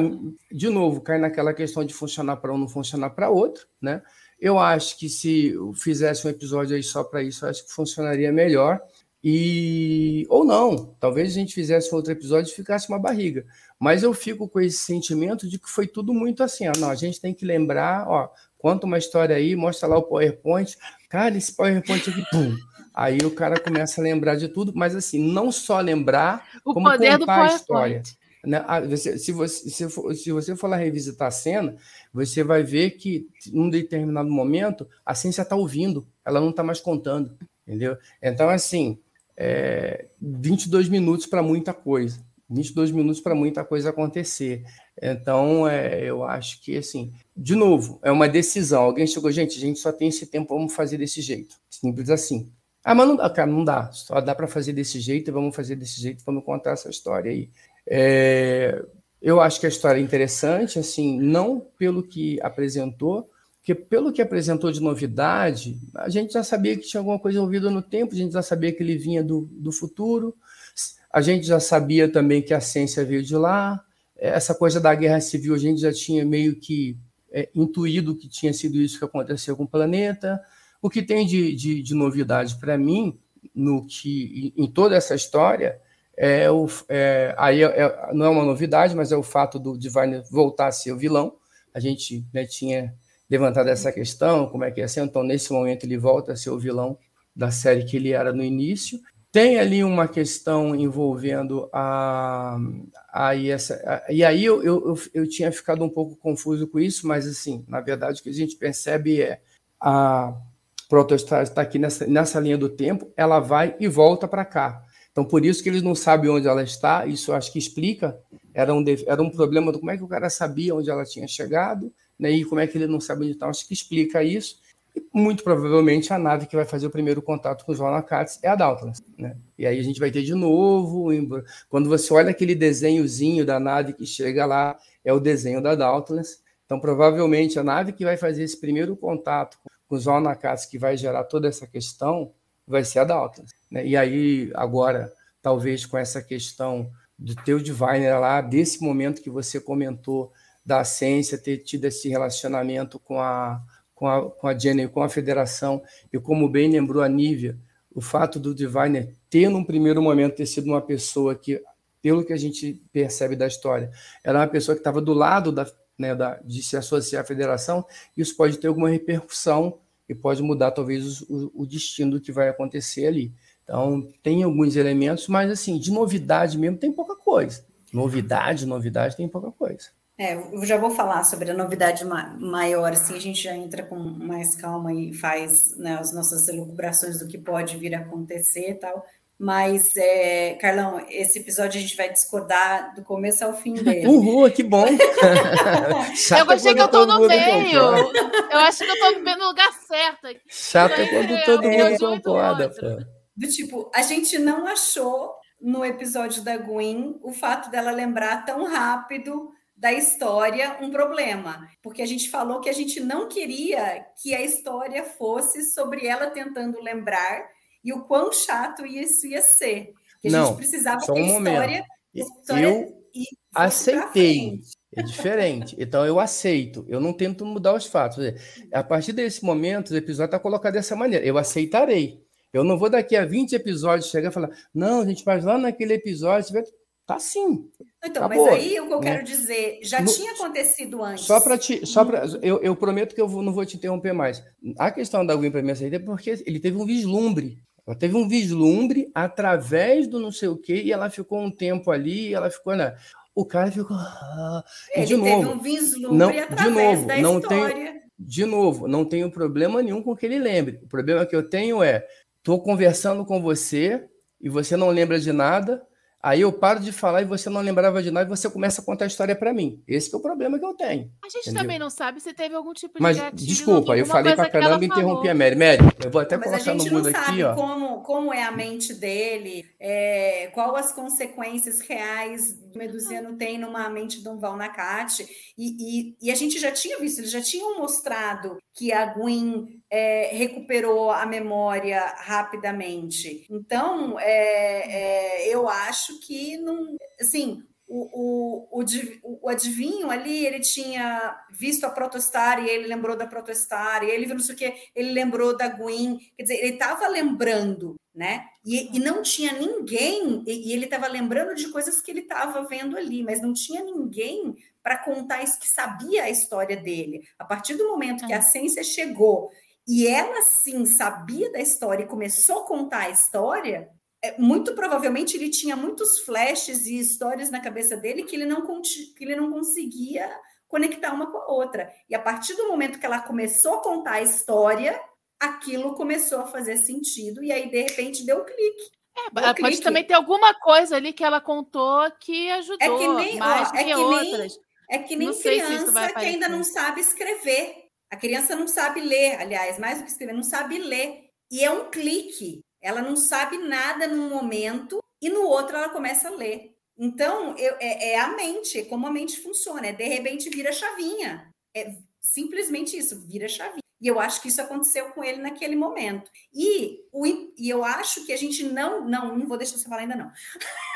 de novo, cai naquela questão de funcionar para um, não funcionar para outro, né? Eu acho que se fizesse um episódio aí só para isso, acho que funcionaria melhor. E ou não, talvez a gente fizesse outro episódio e ficasse uma barriga. Mas eu fico com esse sentimento de que foi tudo muito assim. Ó, não, a gente tem que lembrar, ó, conta uma história aí, mostra lá o PowerPoint. Cara, esse PowerPoint aqui, pum. Aí o cara começa a lembrar de tudo, mas assim, não só lembrar,
o
como
poder
contar a história. Né? Ah, se, você, se, for, se você for lá revisitar a cena, você vai ver que, num determinado momento, a ciência está ouvindo, ela não está mais contando, entendeu? Então, assim, é, 22 minutos para muita coisa. 22 minutos para muita coisa acontecer. Então, é, eu acho que, assim, de novo, é uma decisão. Alguém chegou, gente, a gente só tem esse tempo, vamos fazer desse jeito. Simples assim. Ah, mas não dá, cara, não dá. Só dá para fazer desse jeito, vamos fazer desse jeito, vamos contar essa história aí. É, eu acho que a história é interessante, assim, não pelo que apresentou, porque pelo que apresentou de novidade, a gente já sabia que tinha alguma coisa envolvida no tempo, a gente já sabia que ele vinha do, do futuro, a gente já sabia também que a ciência veio de lá. Essa coisa da guerra civil a gente já tinha meio que é, intuído que tinha sido isso que aconteceu com o planeta. O que tem de, de, de novidade para mim no que em toda essa história é o é, aí é, é, não é uma novidade, mas é o fato do Divine voltar a ser o vilão. A gente né, tinha levantado essa questão, como é que é ser. Então, nesse momento, ele volta a ser o vilão da série que ele era no início. Tem ali uma questão envolvendo a. a, essa, a e aí eu, eu, eu tinha ficado um pouco confuso com isso, mas assim, na verdade, o que a gente percebe é a protostar está aqui nessa, nessa linha do tempo, ela vai e volta para cá. Então, por isso que eles não sabem onde ela está, isso acho que explica. Era um, era um problema do como é que o cara sabia onde ela tinha chegado, né, e como é que ele não sabe onde está. Acho que explica isso. Muito provavelmente a nave que vai fazer o primeiro contato com os Valnacats é a Dauntless. Né? E aí a gente vai ter de novo, quando você olha aquele desenhozinho da nave que chega lá, é o desenho da Dauntless. Então, provavelmente, a nave que vai fazer esse primeiro contato com os Valnacats, que vai gerar toda essa questão, vai ser a Dauntless. Né? E aí, agora, talvez com essa questão do teu Diviner lá, desse momento que você comentou, da ciência ter tido esse relacionamento com a com a, com a Jenny, com a federação, e como bem lembrou a Nívia, o fato do Diviner ter, num primeiro momento, ter sido uma pessoa que, pelo que a gente percebe da história, era uma pessoa que estava do lado da, né, da, de se associar à federação, isso pode ter alguma repercussão e pode mudar, talvez, o, o destino do que vai acontecer ali. Então, tem alguns elementos, mas, assim, de novidade mesmo, tem pouca coisa. Novidade, novidade, tem pouca coisa.
É, eu já vou falar sobre a novidade ma maior, assim, a gente já entra com mais calma e faz né, as nossas elucubrações do que pode vir a acontecer e tal. Mas, é, Carlão, esse episódio a gente vai discordar do começo ao fim dele.
Uhul, que bom!
eu gostei que eu tô no meio. Eu acho que eu tô no lugar certo. Aqui.
Chato é quando todo mundo concorda.
Do tipo, a gente não achou no episódio da Gwen o fato dela lembrar tão rápido da história um problema, porque a gente falou que a gente não queria que a história fosse sobre ela tentando lembrar e o quão chato isso ia ser. Que a
não,
gente precisava
só um momento. história eu aceitei. É diferente. Então eu aceito. Eu não tento mudar os fatos. A partir desse momento, o episódio está colocado dessa maneira. Eu aceitarei. Eu não vou daqui a 20 episódios chegar e falar, não, a gente faz lá naquele episódio. Tá sim.
Então, Acabou, mas aí o que eu né? quero dizer, já no, tinha acontecido antes.
Só para te, só para eu, eu prometo que eu vou, não vou te interromper mais. A questão da Gwen para mim é porque ele teve um vislumbre. Ela teve um vislumbre através do não sei o quê e ela ficou um tempo ali, ela ficou na o cara ficou ah,
ele
de
novo,
teve
um vislumbre não,
de novo,
da
não
história.
Tem, de novo, não tenho problema nenhum com que ele lembre. O problema que eu tenho é, estou conversando com você e você não lembra de nada, Aí eu paro de falar e você não lembrava de nada e você começa a contar a história para mim. Esse é o problema que eu tenho.
A gente entendeu? também não sabe se teve algum tipo de
Mas desculpa, eu falei para caramba e interrompi a Mary. Mary, eu vou até
Mas
colocar
no
mundo aqui, ó.
Como, como é a mente dele, é, qual as consequências reais que o Medusiano tem numa mente de um Valnacate. E, e, e a gente já tinha visto, eles já tinham mostrado que a Gwen é, recuperou a memória rapidamente. Então, é, é, eu acho que não, assim, o, o, o, o, adivinho ali, ele tinha visto a Protostar e ele lembrou da Protostar, e ele viu não sei o que, ele lembrou da Gwen, quer dizer, ele estava lembrando, né? E, e, não tinha ninguém, e, e ele estava lembrando de coisas que ele estava vendo ali, mas não tinha ninguém para contar isso que sabia a história dele. A partir do momento que a é. ciência chegou e ela sim sabia da história e começou a contar a história, muito provavelmente ele tinha muitos flashes e histórias na cabeça dele que ele não, que ele não conseguia conectar uma com a outra. E a partir do momento que ela começou a contar a história, aquilo começou a fazer sentido e aí de repente deu um clique.
É, pode clique. também ter alguma coisa ali que ela contou que ajudou é que nem, mais ó, é que, que outras.
Nem, é que nem criança que ainda não sabe escrever. A criança não sabe ler, aliás, mais do que escrever, não sabe ler. E é um clique. Ela não sabe nada num momento e no outro ela começa a ler. Então, eu, é, é, a mente, como a mente funciona. É de repente vira chavinha. É simplesmente isso, vira chavinha. E eu acho que isso aconteceu com ele naquele momento. E, o, e eu acho que a gente não. Não, não vou deixar você falar ainda, não.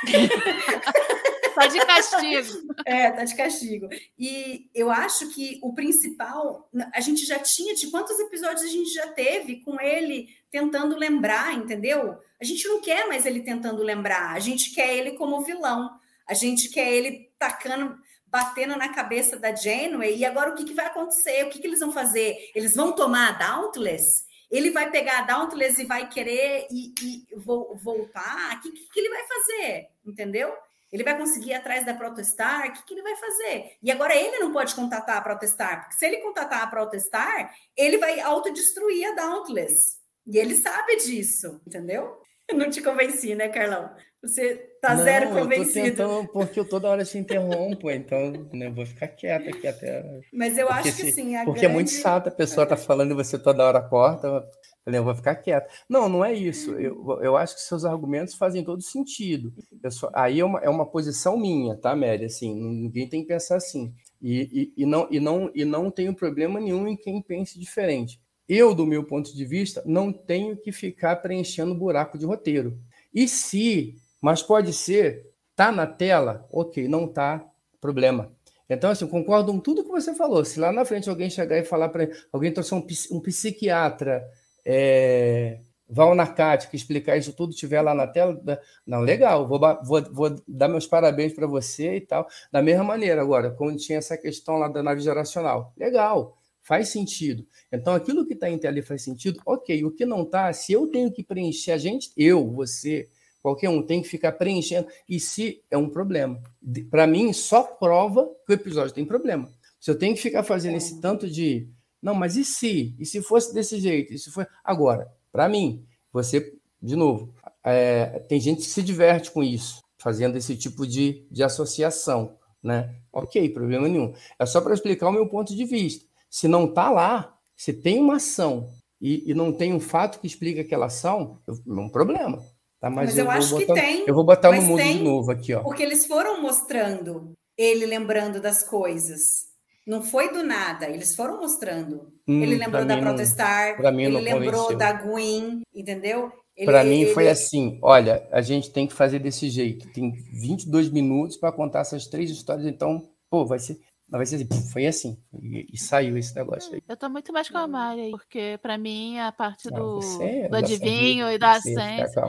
Tá de castigo.
É, tá de castigo. E eu acho que o principal, a gente já tinha, de quantos episódios a gente já teve com ele tentando lembrar, entendeu? A gente não quer mais ele tentando lembrar, a gente quer ele como vilão, a gente quer ele tacando. batendo na cabeça da Janeway. E agora o que, que vai acontecer? O que, que eles vão fazer? Eles vão tomar a Dauntless? Ele vai pegar a Dauntless e vai querer e, e voltar? O que, que ele vai fazer? Entendeu? Ele vai conseguir ir atrás da Protestar? O que, que ele vai fazer? E agora ele não pode contatar a Protestar, porque se ele contatar a Protestar, ele vai autodestruir a Dauntless. E ele sabe disso, entendeu? Eu não te convenci, né, Carlão? Você tá
não,
zero convencido.
Eu tô tentando, porque eu toda hora te interrompo, então né, eu vou ficar quieta aqui até.
Mas eu acho que sim.
Porque
grande...
é muito chato a pessoa tá falando e você toda hora corta. Eu vou ficar quieta. Não, não é isso. Eu, eu acho que seus argumentos fazem todo sentido. Só, aí é uma, é uma posição minha, tá, Mary? Assim, ninguém tem que pensar assim. E, e, e, não, e, não, e não tenho problema nenhum em quem pense diferente. Eu, do meu ponto de vista, não tenho que ficar preenchendo buraco de roteiro. E se, mas pode ser, tá na tela, ok, não tá, problema. Então, assim, concordo com tudo que você falou. Se lá na frente alguém chegar e falar para alguém trouxer um, um psiquiatra, é, Valnarcático, explicar isso tudo, tiver lá na tela, não, legal, vou, vou, vou dar meus parabéns para você e tal. Da mesma maneira, agora, quando tinha essa questão lá da nave geracional, legal faz sentido. Então, aquilo que está em tela faz sentido, ok. O que não está, se eu tenho que preencher, a gente, eu, você, qualquer um, tem que ficar preenchendo, e se é um problema. Para mim, só prova que o episódio tem problema. Se eu tenho que ficar fazendo esse tanto de. Não, mas e se? E se fosse desse jeito? E se foi. Agora, para mim, você, de novo, é, tem gente que se diverte com isso, fazendo esse tipo de, de associação. Né? Ok, problema nenhum. É só para explicar o meu ponto de vista. Se não está lá, se tem uma ação e, e, não tem um fato que explica aquela ação, é um problema. Tá?
Mas, mas eu, eu acho
botar,
que tem.
Eu vou botar no mundo tem, de novo aqui. Ó.
Porque eles foram mostrando ele lembrando das coisas. Não foi do nada, eles foram mostrando. Hum, ele lembrou da Protestar,
mim
ele lembrou convenceu. da Gwen, entendeu?
Para mim ele... foi assim, olha, a gente tem que fazer desse jeito. Tem 22 minutos para contar essas três histórias, então, pô, vai ser mas vai ser assim, foi assim. E, e, saiu esse negócio aí.
Eu tô muito mais com a Mari aí, porque pra mim a parte do, você, do adivinho e da ciência.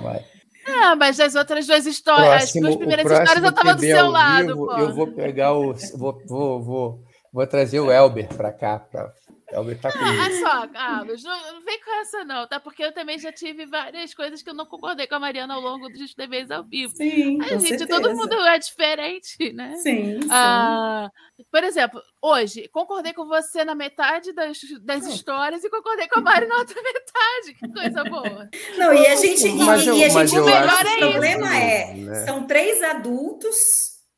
Ah, mas as outras duas histórias, próximo, as duas primeiras histórias eu tava do seu lado. Vivo,
eu vou pegar o. Vou, vou, vou, vou trazer o Elber pra cá, pra Elber tá comigo.
Ah, só, Carlos, não, não, vem com essa não, tá? Porque eu também já tive várias coisas que eu não concordei com a Mariana ao longo dos TVs ao vivo.
Sim,
a gente, certeza. todo mundo é diferente, né?
Sim,
ah, Por exemplo, hoje, concordei com você na metade das, das histórias e concordei com a Mari na outra metade. Que coisa boa.
Não, e a gente... Mas e, eu, e a gente o melhor é O problema é, né? são três adultos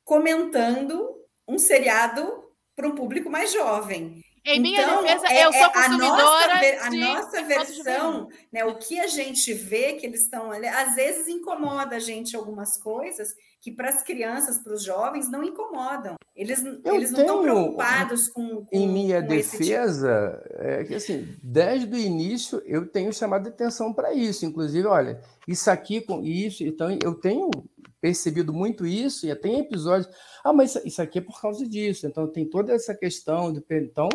comentando um seriado para um público mais jovem.
Em minha então, defesa, é, eu sou é consumidora.
A nossa, a nossa versão, né, o que a gente vê que eles estão ali, às vezes incomoda a gente algumas coisas que para as crianças, para os jovens, não incomodam. Eles, eles não estão preocupados com, com.
Em minha
com
defesa, tipo. é que assim, desde o início eu tenho chamado atenção para isso. Inclusive, olha, isso aqui com isso, então eu tenho percebido muito isso, e tem episódios. Ah, mas isso aqui é por causa disso. Então tem toda essa questão de. Então,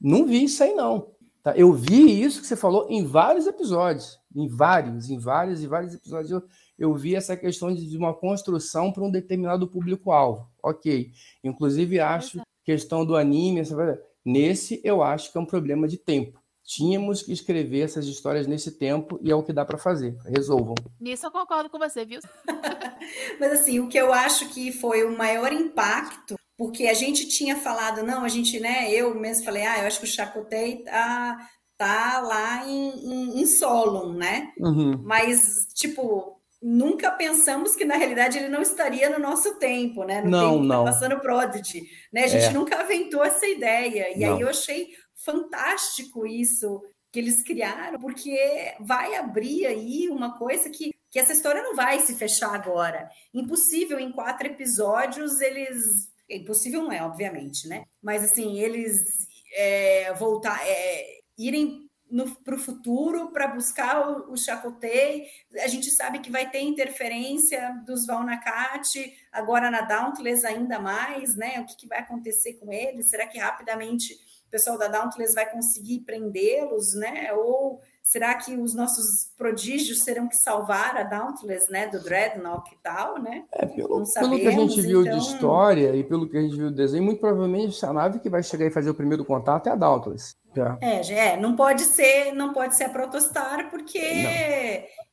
não vi isso aí, não. Tá? Eu vi isso que você falou em vários episódios. Em vários, em vários e vários episódios. Eu, eu vi essa questão de uma construção para um determinado público-alvo. Ok. Inclusive, acho questão do anime, essa... nesse eu acho que é um problema de tempo. Tínhamos que escrever essas histórias nesse tempo e é o que dá para fazer. Resolvam.
Nisso eu concordo com você, viu?
Mas assim, o que eu acho que foi o maior impacto, porque a gente tinha falado, não, a gente, né, eu mesmo falei, ah, eu acho que o Chacotei tá, tá lá em, em, em Solon, né?
Uhum.
Mas, tipo, nunca pensamos que na realidade ele não estaria no nosso tempo, né? No
não,
tempo tá
não.
Tá passando Prodigy, né? A gente é. nunca aventou essa ideia. E
não.
aí eu achei fantástico isso que eles criaram, porque vai abrir aí uma coisa que, que essa história não vai se fechar agora. Impossível em quatro episódios eles. Impossível não é, obviamente, né? Mas assim, eles é, voltar, é, irem para o futuro para buscar o, o Chakotay. A gente sabe que vai ter interferência dos Valnacate, agora na Dauntless ainda mais, né? O que, que vai acontecer com eles? Será que rapidamente pessoal da Dauntless vai conseguir prendê-los, né? Ou será que os nossos prodígios serão que salvar a Dauntless, né, do Dreadnought e tal, né?
É, pelo, sabemos, pelo que a gente viu então... de história e pelo que a gente viu do desenho, muito provavelmente a nave que vai chegar e fazer o primeiro contato é a Dauntless.
É, é, não pode ser, não pode ser a Protostar, porque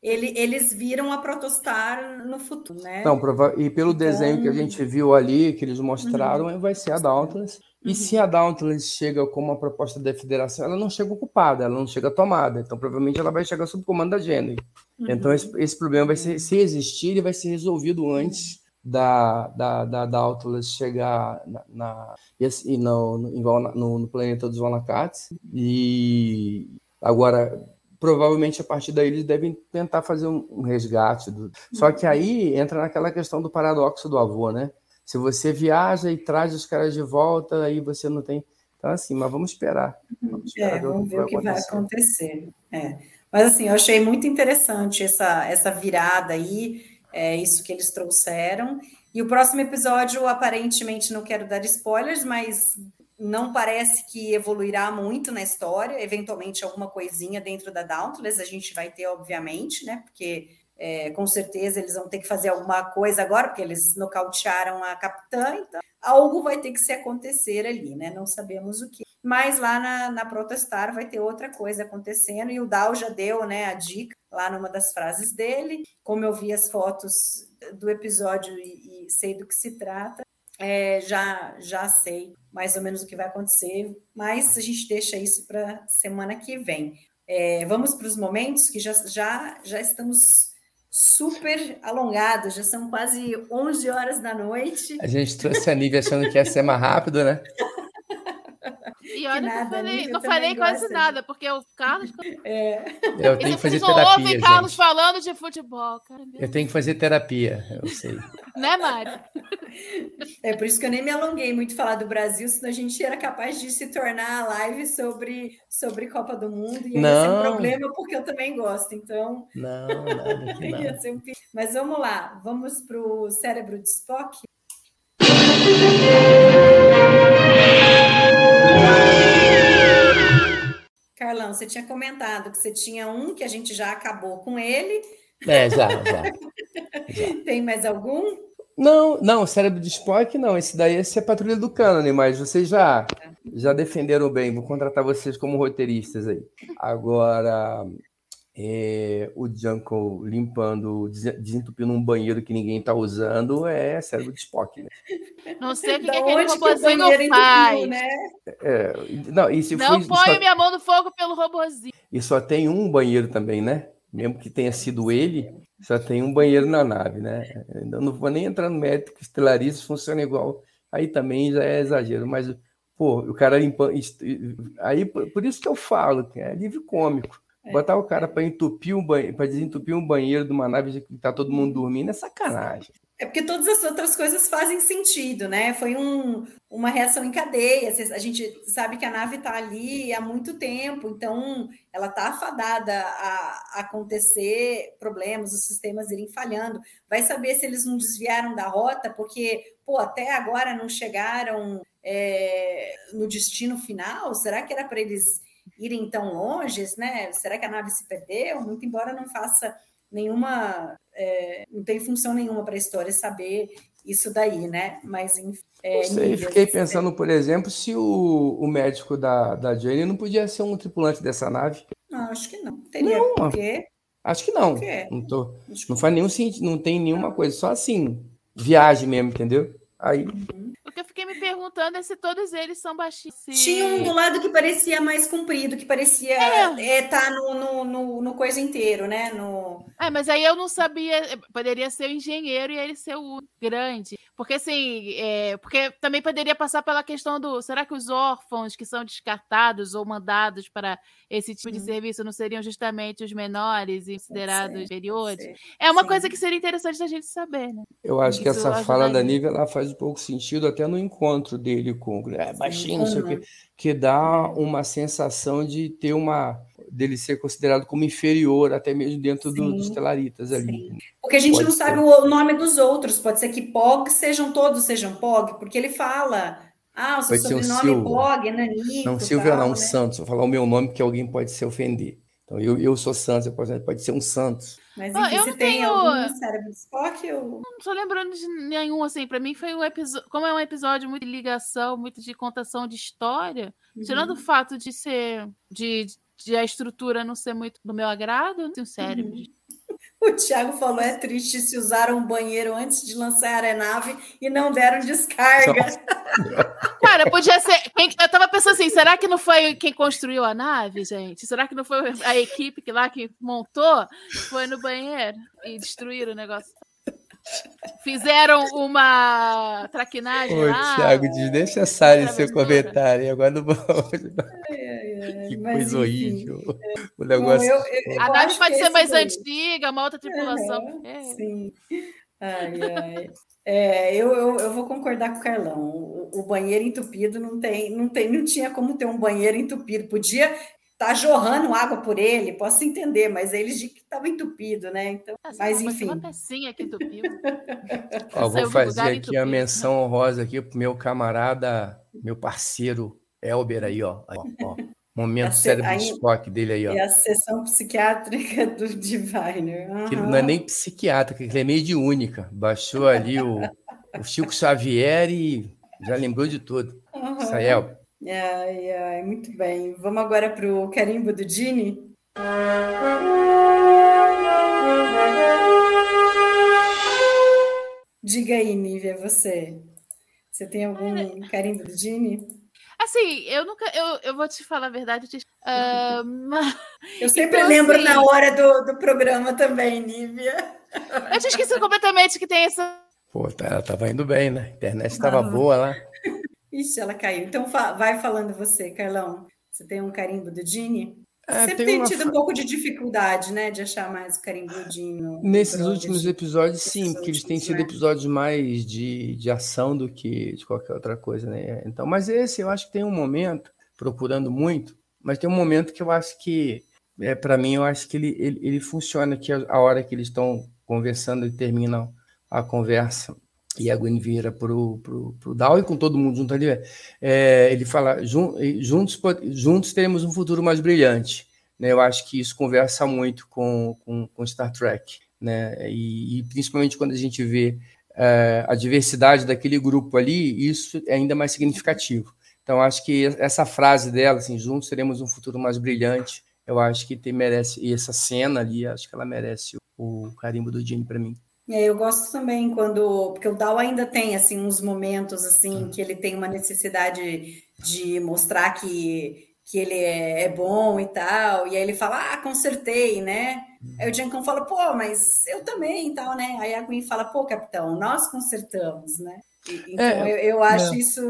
ele, eles viram a Protostar no futuro, né?
Não, e pelo então... desenho que a gente viu ali, que eles mostraram, uhum. vai ser a Dauntless. E uhum. se a Dauntless chega com uma proposta da federação, ela não chega ocupada, ela não chega tomada. Então, provavelmente, ela vai chegar sob comando da Gene. Uhum. Então, esse, esse, problema vai ser, se existir, ele vai ser resolvido antes da, da, da Dauntless chegar na, na, e no, no, no, no planeta dos Valakats. E agora, provavelmente, a partir daí, eles devem tentar fazer um, um resgate. Do... Só que aí entra naquela questão do paradoxo do avô, né? Se você viaja e traz os caras de volta, aí você não tem. Então, assim, mas vamos esperar.
Vamos, esperar é, vamos ver o que vai acontecer. É. Mas, assim, eu achei muito interessante essa, essa virada aí, é, isso que eles trouxeram. E o próximo episódio, aparentemente, não quero dar spoilers, mas não parece que evoluirá muito na história. Eventualmente, alguma coisinha dentro da Dauntless a gente vai ter, obviamente, né? Porque é, com certeza eles vão ter que fazer alguma coisa agora, porque eles nocautearam a capitã, então algo vai ter que se acontecer ali, né? Não sabemos o que. Mas lá na, na Protestar vai ter outra coisa acontecendo, e o Dal já deu né, a dica lá numa das frases dele. Como eu vi as fotos do episódio e, e sei do que se trata, é, já, já sei mais ou menos o que vai acontecer, mas a gente deixa isso para semana que vem. É, vamos para os momentos que já, já, já estamos super alongado, já são quase 11 horas da noite.
A gente trouxe a Nívia achando que ia ser mais rápido, né?
E olha, nada, não falei, não falei quase de... nada, porque o Carlos.
É. Eu tenho que fazer terapia. Não ouvem
Carlos falando de futebol, cara.
Eu tenho que fazer terapia, eu sei.
Né, Mário?
É por isso que eu nem me alonguei muito falar do Brasil, senão a gente era capaz de se tornar a live sobre, sobre Copa do Mundo. E ia ser um problema, porque eu também gosto. Então.
Não, nada não.
um... Mas vamos lá, vamos para o cérebro de Spock. Carlão, você tinha comentado que você tinha um que a gente já acabou com ele.
É, já, já. já.
Tem mais algum?
Não, não, cérebro de Spock não. Esse daí esse é Patrulha do Cânone, mas vocês já, já defenderam bem. Vou contratar vocês como roteiristas aí. Agora, é, o Junko limpando, desentupindo um banheiro que ninguém está usando é cérebro de Spock, né?
Não sei o que, que aquele robozinho faz. Né?
É, não, e se
não põe só... minha mão no fogo pelo robozinho.
E só tem um banheiro também, né? Mesmo que tenha sido ele, só tem um banheiro na nave, né? Eu não vou nem entrar no mérito que estelaristas funciona igual. Aí também já é exagero, mas, pô, o cara limpando. Aí, por isso que eu falo, é livre cômico. É. Botar o cara para entupir um banheiro, para desentupir um banheiro de uma nave que está todo mundo dormindo é sacanagem.
É porque todas as outras coisas fazem sentido, né? Foi um, uma reação em cadeia. A gente sabe que a nave está ali há muito tempo, então ela está afadada a, acontecer problemas, os sistemas irem falhando. Vai saber se eles não desviaram da rota, porque pô, até agora não chegaram é, no destino final. Será que era para eles irem tão longe, né? Será que a nave se perdeu? Muito embora não faça nenhuma, é, não tem função nenhuma para a história saber isso daí, né? Mas
é, sei, fiquei pensando, por exemplo, se o, o médico da, da Jane não podia ser um tripulante dessa nave.
Não, acho que não. Teria não, porque...
Acho que não. Não, tô, não faz nenhum sentido, não tem nenhuma coisa, só assim, viagem mesmo, entendeu? Aí. Uhum.
Porque eu fiquei me perguntando é se todos eles são baixinhos.
Tinha um do lado que parecia mais comprido, que parecia estar é. é, tá no, no, no, no, coisa inteiro, né? No...
É, mas aí eu não sabia, poderia ser o engenheiro e ele ser o grande. Porque assim, é, porque também poderia passar pela questão do será que os órfãos que são descartados ou mandados para esse tipo de serviço não seriam justamente os menores e considerados inferiores? É uma Sim. coisa que seria interessante da gente saber, né?
Eu acho Isso que essa fala da Nívia ela faz um pouco sentido até no encontro dele com é, baixinho, não sei o quê, que dá uma sensação de ter uma dele ser considerado como inferior até mesmo dentro do, dos telaritas ali. Sim.
Porque a gente pode não ser. sabe o nome dos outros, pode ser que Pog sejam todos sejam Pog, porque ele fala ah, o seu pode sobrenome é Pog, é Nanito.
Não, Silvia não, né? Santos. Vou falar o meu nome que alguém pode se ofender. Então, eu, eu sou Santos, eu posso, pode ser um Santos.
Mas
Ah,
enfim,
eu
você
não
tem
tenho-
algum cérebro de Spock? Eu...
Não tô lembrando de nenhum, assim. Pra mim foi um episódio. Como é um episódio muito de ligação, muito de contação de história, tirando o fato de ser. De, de a estrutura não ser muito do meu agrado, eu não tenho cérebro.
O Thiago falou: é triste se usaram um banheiro antes de lançar a aeronave e não deram descarga.
Cara, podia ser. quem- Eu tava pensando assim, será que não foi quem construiu a nave, gente? Será que não foi a equipe que lá que montou? Foi no banheiro e destruíram o negócio. Fizeram uma traquinagem
Ô,
lá.
Thiago, desnecessário esse seu comentário. Agora não vou. que
Mas,
coisa
enfim.
horrível. O
Não,
negócio.
eu- eu- eu
A nave pode ser mais
daí-
antiga, uma outra tripulação. É.
Sim. Ai, ai. É, eu, eu, eu vou concordar com o Carlão. O, o banheiro entupido não tem, não tem, não tinha como ter um banheiro entupido. Podia estar jorrando água por ele, posso entender, mas eles dizem que estava entupido, né? Então,
Ah,
mas enfim.
Uma pecinha que entupiu.
Ó, vou fazer aqui a
entupido.
menção honrosa aqui pro meu camarada, meu parceiro Elber aí, ó. Ó, ó. Momento
A
cérebro de
aí-
Spock dele aí, ó.
E a sessão psiquiátrica do Diviner.
Que ele
Aham.
não é nem psiquiatra, que ele é meio de única. Baixou ali o, o Chico Xavier e já lembrou de tudo. Aí, Elber.
Ai, ai, muito bem. Vamos agora para o carimbo do Dini? Diga aí, Nívia, você. Você tem algum carimbo do Dini?
Assim, eu nunca. Eu, eu vou te falar a verdade. eu te- ah, mas-
Eu sempre
Então,
lembro
assim-
na hora do, do programa também, Nívia.
eu tinha esquecido completamente que tem essa.
Pô, tá, ela tava indo bem, né? A internet estava
Ah.
boa lá.
Ixi, ela caiu. Então fa- vai falando você, Carlão. Você tem um carimbo do Dini?
Ah,
Sempre
tem uma
tido um pouco de dificuldade, né, de achar mais o carimbo do Dini. no-
Nesses últimos episódios, sim, porque eles têm sido
né?
episódios mais de, de ação do que de qualquer outra coisa, né? Então, mas esse eu acho que tem um momento, procurando muito, mas tem um momento que eu acho que, é, para mim, eu acho que ele, ele, ele funciona, que a hora que eles estão conversando e terminam a conversa, e a Gwen pro, pro, pro Dow e com todo mundo junto ali, é, ele fala, "Jun- juntos, juntos teremos um futuro mais brilhante né? Eu acho que isso conversa muito com, com, com Star Trek, né? E, e principalmente quando a gente vê eh, a diversidade daquele grupo ali, isso é ainda mais significativo. Então, acho que essa frase dela, assim, juntos teremos um futuro mais brilhante, eu acho que tem, merece, e essa cena ali, acho que ela merece o, o carimbo do Gene para mim.
Eu gosto também quando, porque o Dal ainda tem assim uns momentos assim que ele tem uma necessidade de mostrar que, que ele é, é bom e tal, e aí ele fala, ah, consertei, né? Aí o Giancão fala, pô, mas eu também e tal, né? Aí a Gwen fala, pô, capitão, nós consertamos, né? E- então
É,
eu, eu acho
é.
isso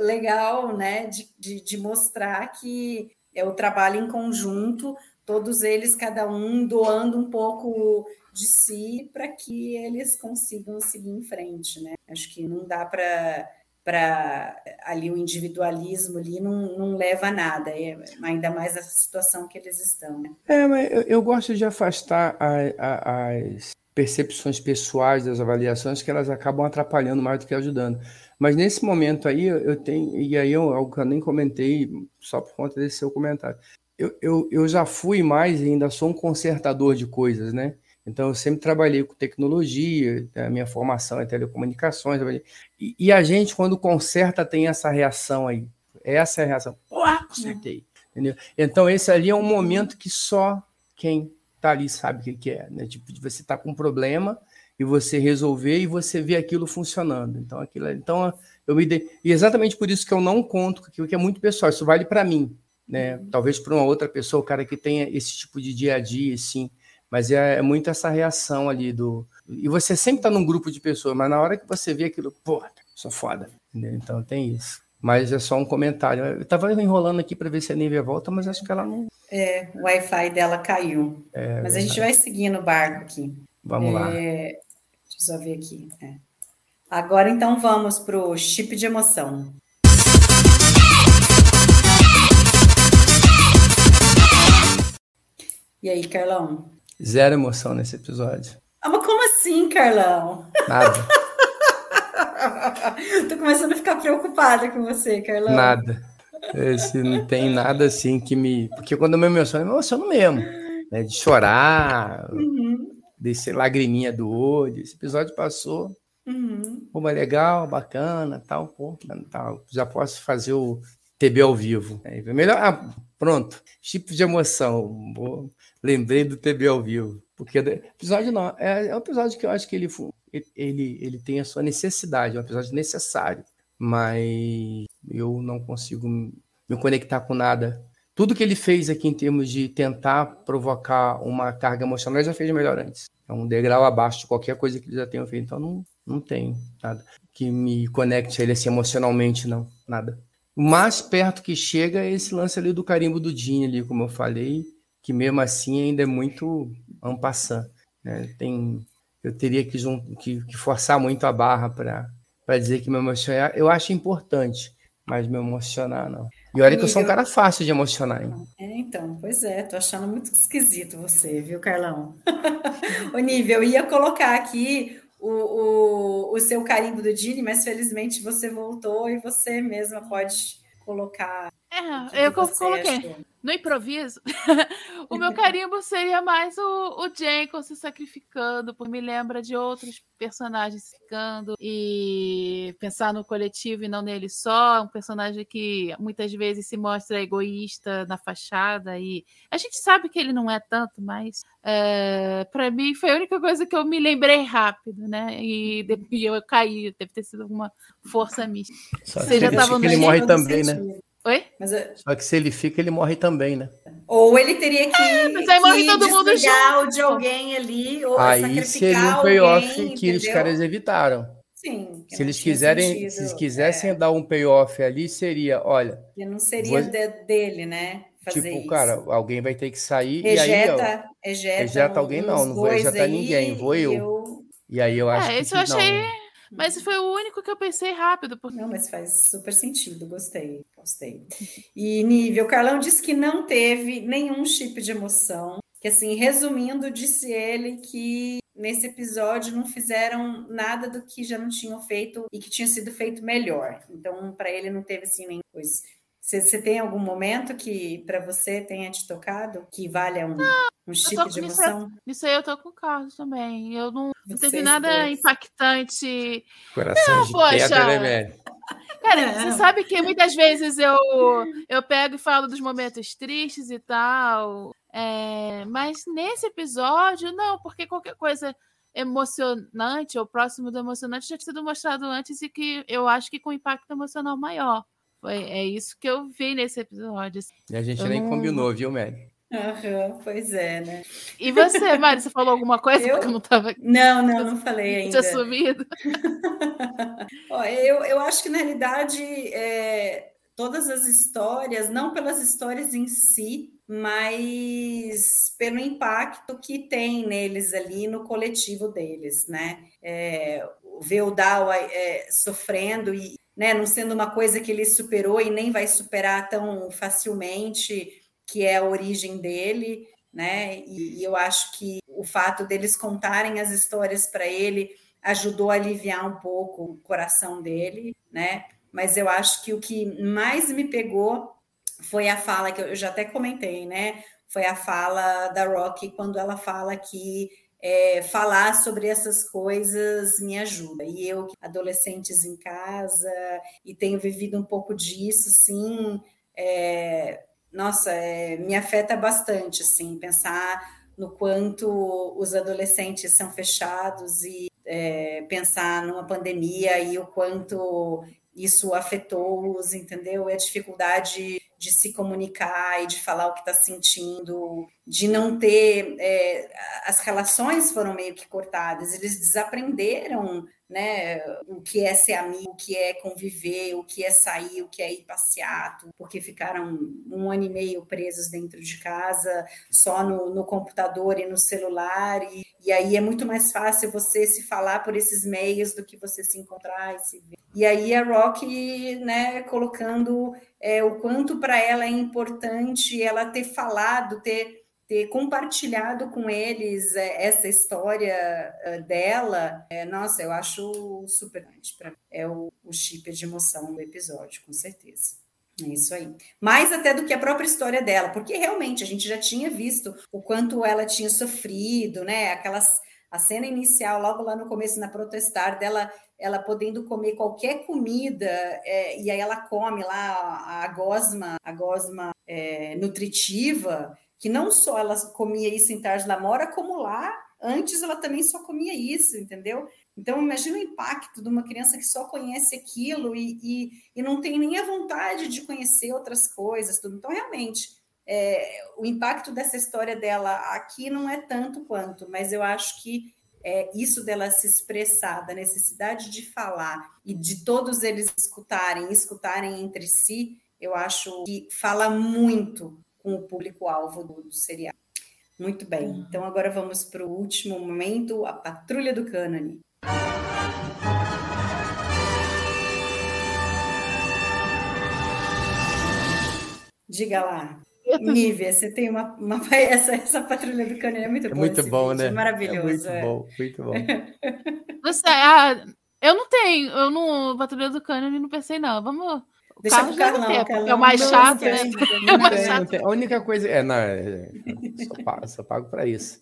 legal, né? De, de, de mostrar que é o trabalho em conjunto, todos eles, cada um doando um pouco de si para que eles consigam seguir em frente, né? Acho que não dá para para ali o individualismo ali não, não leva a nada, é, ainda mais a situação que eles estão. Né?
É, mas eu, eu gosto de afastar a- a- as percepções pessoais das avaliações, que elas acabam atrapalhando mais do que ajudando. Mas nesse momento aí, eu tenho, e aí eu, algo que eu nem comentei, só por conta desse seu comentário. Eu, eu, eu já fui mais e ainda sou um consertador de coisas, né? Então, eu sempre trabalhei com tecnologia, a minha formação é telecomunicações. E, e a gente, quando conserta, tem essa reação aí. Essa é a reação. Porra, consertei. Entendeu? Então, esse ali é um momento que só quem tá ali sabe o que, que é. Né? Tipo, de você tá com um problema e você resolver e você ver aquilo funcionando. Então, aquilo, então eu me dei. E exatamente por isso que eu não conto com aquilo que é muito pessoal. Isso vale para mim. Né? Talvez para uma outra pessoa, o cara que tenha esse tipo de dia a dia, assim. Mas é, é muito essa reação ali do. E você sempre está num grupo de pessoas, mas na hora que você vê aquilo, pô, sou foda. Entendeu? Então tem isso. Mas é só um comentário. Eu estava enrolando aqui para ver se a Nívia volta, mas acho que ela não.
É, o Wi-Fi dela caiu.
É,
Mas a gente vai seguir no barco aqui.
Vamos lá.
É, deixa eu só ver aqui. é. Agora então vamos para o chip de emoção. E aí, Carlão?
Zero emoção nesse episódio.
Ah, mas como assim, Carlão?
Nada,
Tô começando a ficar preocupada com você, Carlão.
nada. Esse não tem nada assim que me. Porque quando eu me emociono, eu me emociono mesmo. Né? De chorar, uhum. descer lagriminha do olho. Esse episódio passou. Uhum. Pô, mas legal, bacana, tal, pô, tal. Já posso fazer o TB ao vivo. É melhor. Ah, pronto. Tipo de emoção. Lembrei do TB ao vivo. Porque episódio não. É, é um episódio que eu acho que ele, ele, ele tem a sua necessidade, é um episódio necessário. Mas eu não consigo me conectar com nada. Tudo que ele fez aqui em termos de tentar provocar uma carga emocional, ele já fez melhor antes. É um degrau abaixo de qualquer coisa que ele já tenha feito. Então não, não tem nada que me conecte a ele assim emocionalmente, não. Nada. O mais perto que chega é esse lance ali do carimbo do Dini ali, como eu falei, que mesmo assim ainda é muito ampassant. Né? Tem, eu teria que, que, que forçar muito a barra para dizer que me emocionar. Eu acho importante, mas me emocionar não. E olha que eu sou um cara fácil de emocionar, hein?
É, então, pois é, tô achando muito esquisito você, viu, Carlão? o nível, eu ia colocar aqui o, o, o seu carimbo do Dini, mas felizmente você voltou e você mesma pode colocar.
É, eu coloquei. Achou. No improviso, o meu carimbo seria mais o, o Jenkins se sacrificando, porque me lembra de outros personagens ficando e pensar no coletivo e não nele só. Um personagem que muitas vezes se mostra egoísta na fachada e a gente sabe que ele não é tanto, mas é, para mim foi a única coisa que eu me lembrei rápido, né? E, e eu caí, deve ter sido alguma força mística.
Só Você já estava no ele morre também, né?
Oi?
Mas, Só que se ele fica, ele morre também, né?
Ou ele teria que, é,
mas aí morre todo mundo junto.
de alguém ali, ou
aí seria um payoff que os caras evitaram.
Sim.
Se eles quiserem, sentido, se eles quisessem é. dar um payoff ali, seria, olha.
Que não seria vou... de, dele, né?
Fazer tipo, isso. cara, alguém vai ter que sair
ejeta,
e aí.
Ó, ejeta, ejeta
alguém, não, não vou ejetar ninguém, vou eu. eu. E aí eu acho
é,
que.
Isso eu achei. Não. Mas foi o único que eu pensei rápido. Porque...
Não, mas faz super sentido, gostei, gostei. E nível, o Carlão disse que não teve nenhum chip de emoção. Que assim, resumindo, disse ele que nesse episódio não fizeram nada do que já não tinham feito e que tinha sido feito melhor. Então, para ele não teve assim nem coisa. Você tem algum momento que para você tenha te tocado que valha um, não, um chip de emoção?
Nisso aí eu tô com o Carlos também. Eu não, não teve nada dois. impactante.
Coração não, de poxa. pedra, né, velho?
Cara, não. você sabe que muitas vezes eu, eu pego e falo dos momentos tristes e tal. É, mas nesse episódio, não, porque qualquer coisa emocionante ou próximo do emocionante já tinha sido mostrado antes e que eu acho que com impacto emocional maior. Foi, é isso que eu vi nesse episódio. Assim.
E a gente eu nem não... combinou, viu, Mary?
Uhum, pois é, né?
E você, Mari, você falou alguma coisa
eu...
porque eu não estava.
Não, não, não falei ainda.
Tinha sumido.
Ó, eu, eu acho que, na realidade, é, todas as histórias, não pelas histórias em si, mas pelo impacto que tem neles ali no coletivo deles, né? É, ver o Dow é, sofrendo e né, não sendo uma coisa que ele superou e nem vai superar tão facilmente, que é a origem dele, né? E, e eu acho que o fato deles contarem as histórias para ele ajudou a aliviar um pouco o coração dele, né? Mas eu acho que o que mais me pegou foi a fala que eu já até comentei, né? Foi a fala da Rocky quando ela fala que é, falar sobre essas coisas me ajuda. E eu, adolescentes em casa, e tenho vivido um pouco disso, sim, é, nossa, é, me afeta bastante, assim, pensar no quanto os adolescentes são fechados e é, pensar numa pandemia e o quanto isso afetou-os, entendeu? E a dificuldade de se comunicar e de falar o que está sentindo, de não ter. É, as relações foram meio que cortadas, eles desaprenderam né, o que é ser amigo, o que é conviver, o que é sair, o que é ir passear, porque ficaram um ano e meio presos dentro de casa, só no, no computador e no celular, e, e aí é muito mais fácil você se falar por esses meios do que você se encontrar e se ver. E aí a Rock, né, colocando é, o quanto para ela é importante ela ter falado, ter ter compartilhado com eles é, essa história é, dela, nossa, eu acho super para é o, o chip de emoção do episódio, com certeza. É isso aí. Mais até do que a própria história dela, porque realmente a gente já tinha visto o quanto ela tinha sofrido, né? Aquelas a cena inicial, logo lá no começo, na protestar, dela ela podendo comer qualquer comida, é, e aí ela come lá a, gosma, a gosma é, nutritiva, que não só ela comia isso em Tarde da Mora, como lá, antes ela também só comia isso, entendeu? Então, imagina o impacto de uma criança que só conhece aquilo e, e, e não tem nem a vontade de conhecer outras coisas. Tudo. Então, realmente, é, o impacto dessa história dela aqui não é tanto quanto, mas eu acho que é, isso dela se expressar, da necessidade de falar e de todos eles escutarem, escutarem entre si, eu acho que fala muito com o público-alvo do, do seriado. Muito bem, uhum. então agora vamos para o último momento, a Patrulha do Cânone. Diga lá. Nívia, você tem uma, uma, essa, essa patrulha do cânone é muito
é Muito bom,
vídeo,
né?
É maravilhoso.
É muito é. bom, muito bom.
Você, ah, eu não tenho, eu não patrulha do cânone não pensei não. Vamos
Deixa pro Carlão,
é,
Carlão.
É o mais chato, né?
É o mais chato. A única coisa. É, não, é, só, pago, só pago para isso.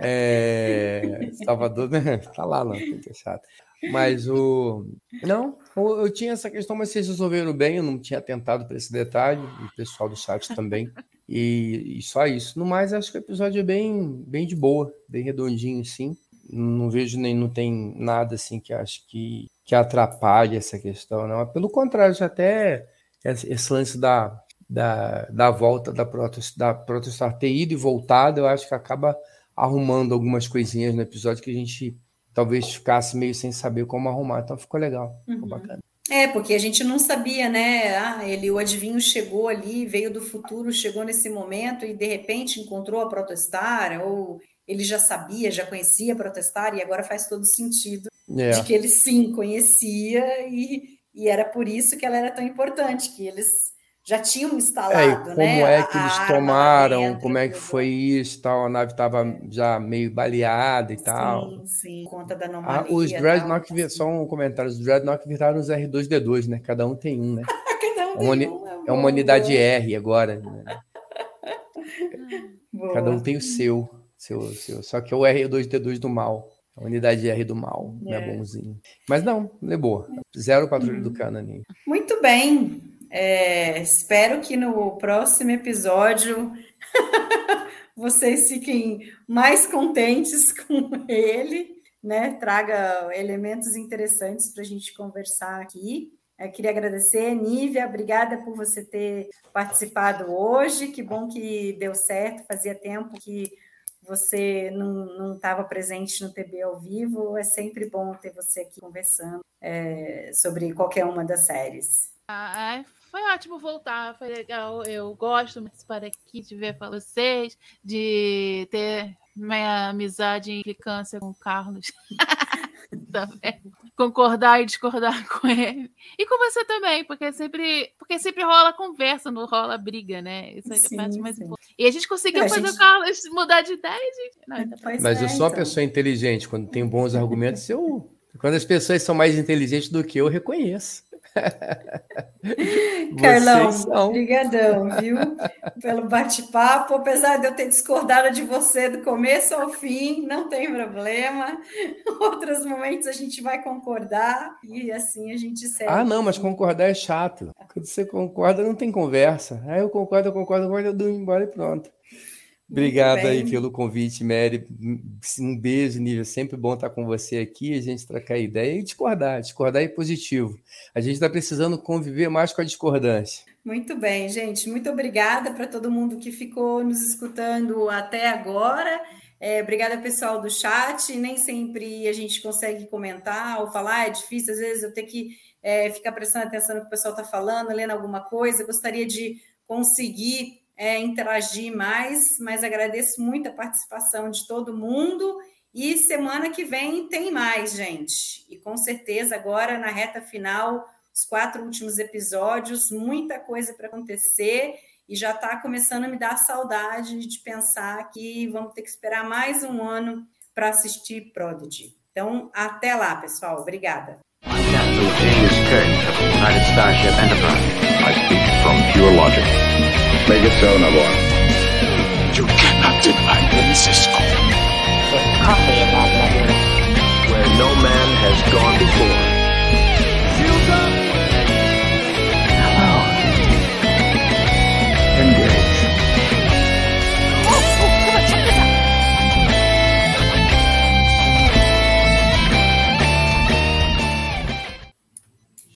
É, Salvador, né? Tá lá, não, tem que chato. Mas o. Não, eu tinha essa questão, mas vocês resolveram bem, eu não tinha atentado para esse detalhe, o pessoal do chat também. E, e, só isso. No mais, acho que o episódio é bem, bem de boa, bem redondinho, sim. Não vejo nem, não tem nada assim que acho que que atrapalhe essa questão, não. Pelo contrário, já até esse lance da, da, da volta da protestar, protestar ter ido e voltado, eu acho que acaba arrumando algumas coisinhas no episódio que a gente talvez ficasse meio sem saber como arrumar. Então ficou legal, ficou uhum. bacana.
É, porque a gente não sabia, né? Ah, ele, o adivinho chegou ali, veio do futuro, chegou nesse momento e de repente encontrou a protestar, ou ele já sabia, já conhecia a protestar, e agora faz todo sentido é. de que ele sim conhecia e, e era por isso que ela era tão importante, que eles já tinham instalado, é,
como
né?
é que eles tomaram, dentro, como é que foi isso, tal, a nave estava já meio baleada e
sim,
tal.
Sim, sim, conta da anomalia.
Ah, os Dreadnought, tal, só um comentário, os Dreadnought viraram os R2D2, né? Cada um tem um, né?
Cada um
é uma,
tem um, é,
é uma unidade R agora. Né? Cada um tem o seu, seu, seu. Só que é o R2D2 do mal. A unidade R do mal, é. né? Bonzinho. Mas não, é boa. Zero patrulha do Canan.
Muito bem. É, espero que no próximo episódio vocês fiquem mais contentes com ele, né? Traga elementos interessantes para a gente conversar aqui. Eu queria agradecer, Nívia, obrigada por você ter participado hoje. Que bom que deu certo, fazia tempo que você não estava presente no TB ao vivo. É sempre bom ter você aqui conversando é, sobre qualquer uma das séries.
Ah, é, foi ótimo voltar, foi legal. Eu gosto de participar aqui, de ver vocês, de ter minha amizade e implicância com o Carlos. também. Concordar e discordar com ele. E com você também, porque sempre, porque sempre rola conversa, não rola briga, né? Isso é sim, a parte mais importante. E a gente conseguiu é, fazer gente... o Carlos mudar de ideia, gente. Não,
Mas é, eu sou uma então. pessoa inteligente. Quando tem bons argumentos, eu. Quando as pessoas são mais inteligentes do que eu, eu reconheço.
Carlão, obrigadão, viu? Pelo bate-papo. Apesar de eu ter discordado de você do começo ao fim, não tem problema. Outros momentos a gente vai concordar e assim a gente segue.
Ah, não, mas concordar é chato. Quando você concorda, não tem conversa. Aí eu concordo, eu concordo, eu concordo, eu dou embora e pronto. Obrigado aí pelo convite, Mary. Um beijo, Nível. Sempre bom estar com você aqui, a gente trocar ideia e discordar. Discordar é positivo. A gente está precisando conviver mais com a discordância.
Muito bem, gente. Muito obrigada para todo mundo que ficou nos escutando até agora. É, obrigada, pessoal do chat. Nem sempre a gente consegue comentar ou falar, é difícil, às vezes eu tenho que é, ficar prestando atenção no que o pessoal está falando, lendo alguma coisa. Gostaria de conseguir é, interagir mais, mas agradeço muito a participação de todo mundo. E semana que vem tem mais, gente. E com certeza, agora na reta final, os quatro últimos episódios, muita coisa para acontecer. E já está começando a me dar saudade de pensar que vamos ter que esperar mais um ano para assistir Prodigy. Então, até lá, pessoal. Obrigada.
Make it so, Navarro.
You cannot deny me, Cisco.
There's coffee in that nebula.
Where no man has gone before.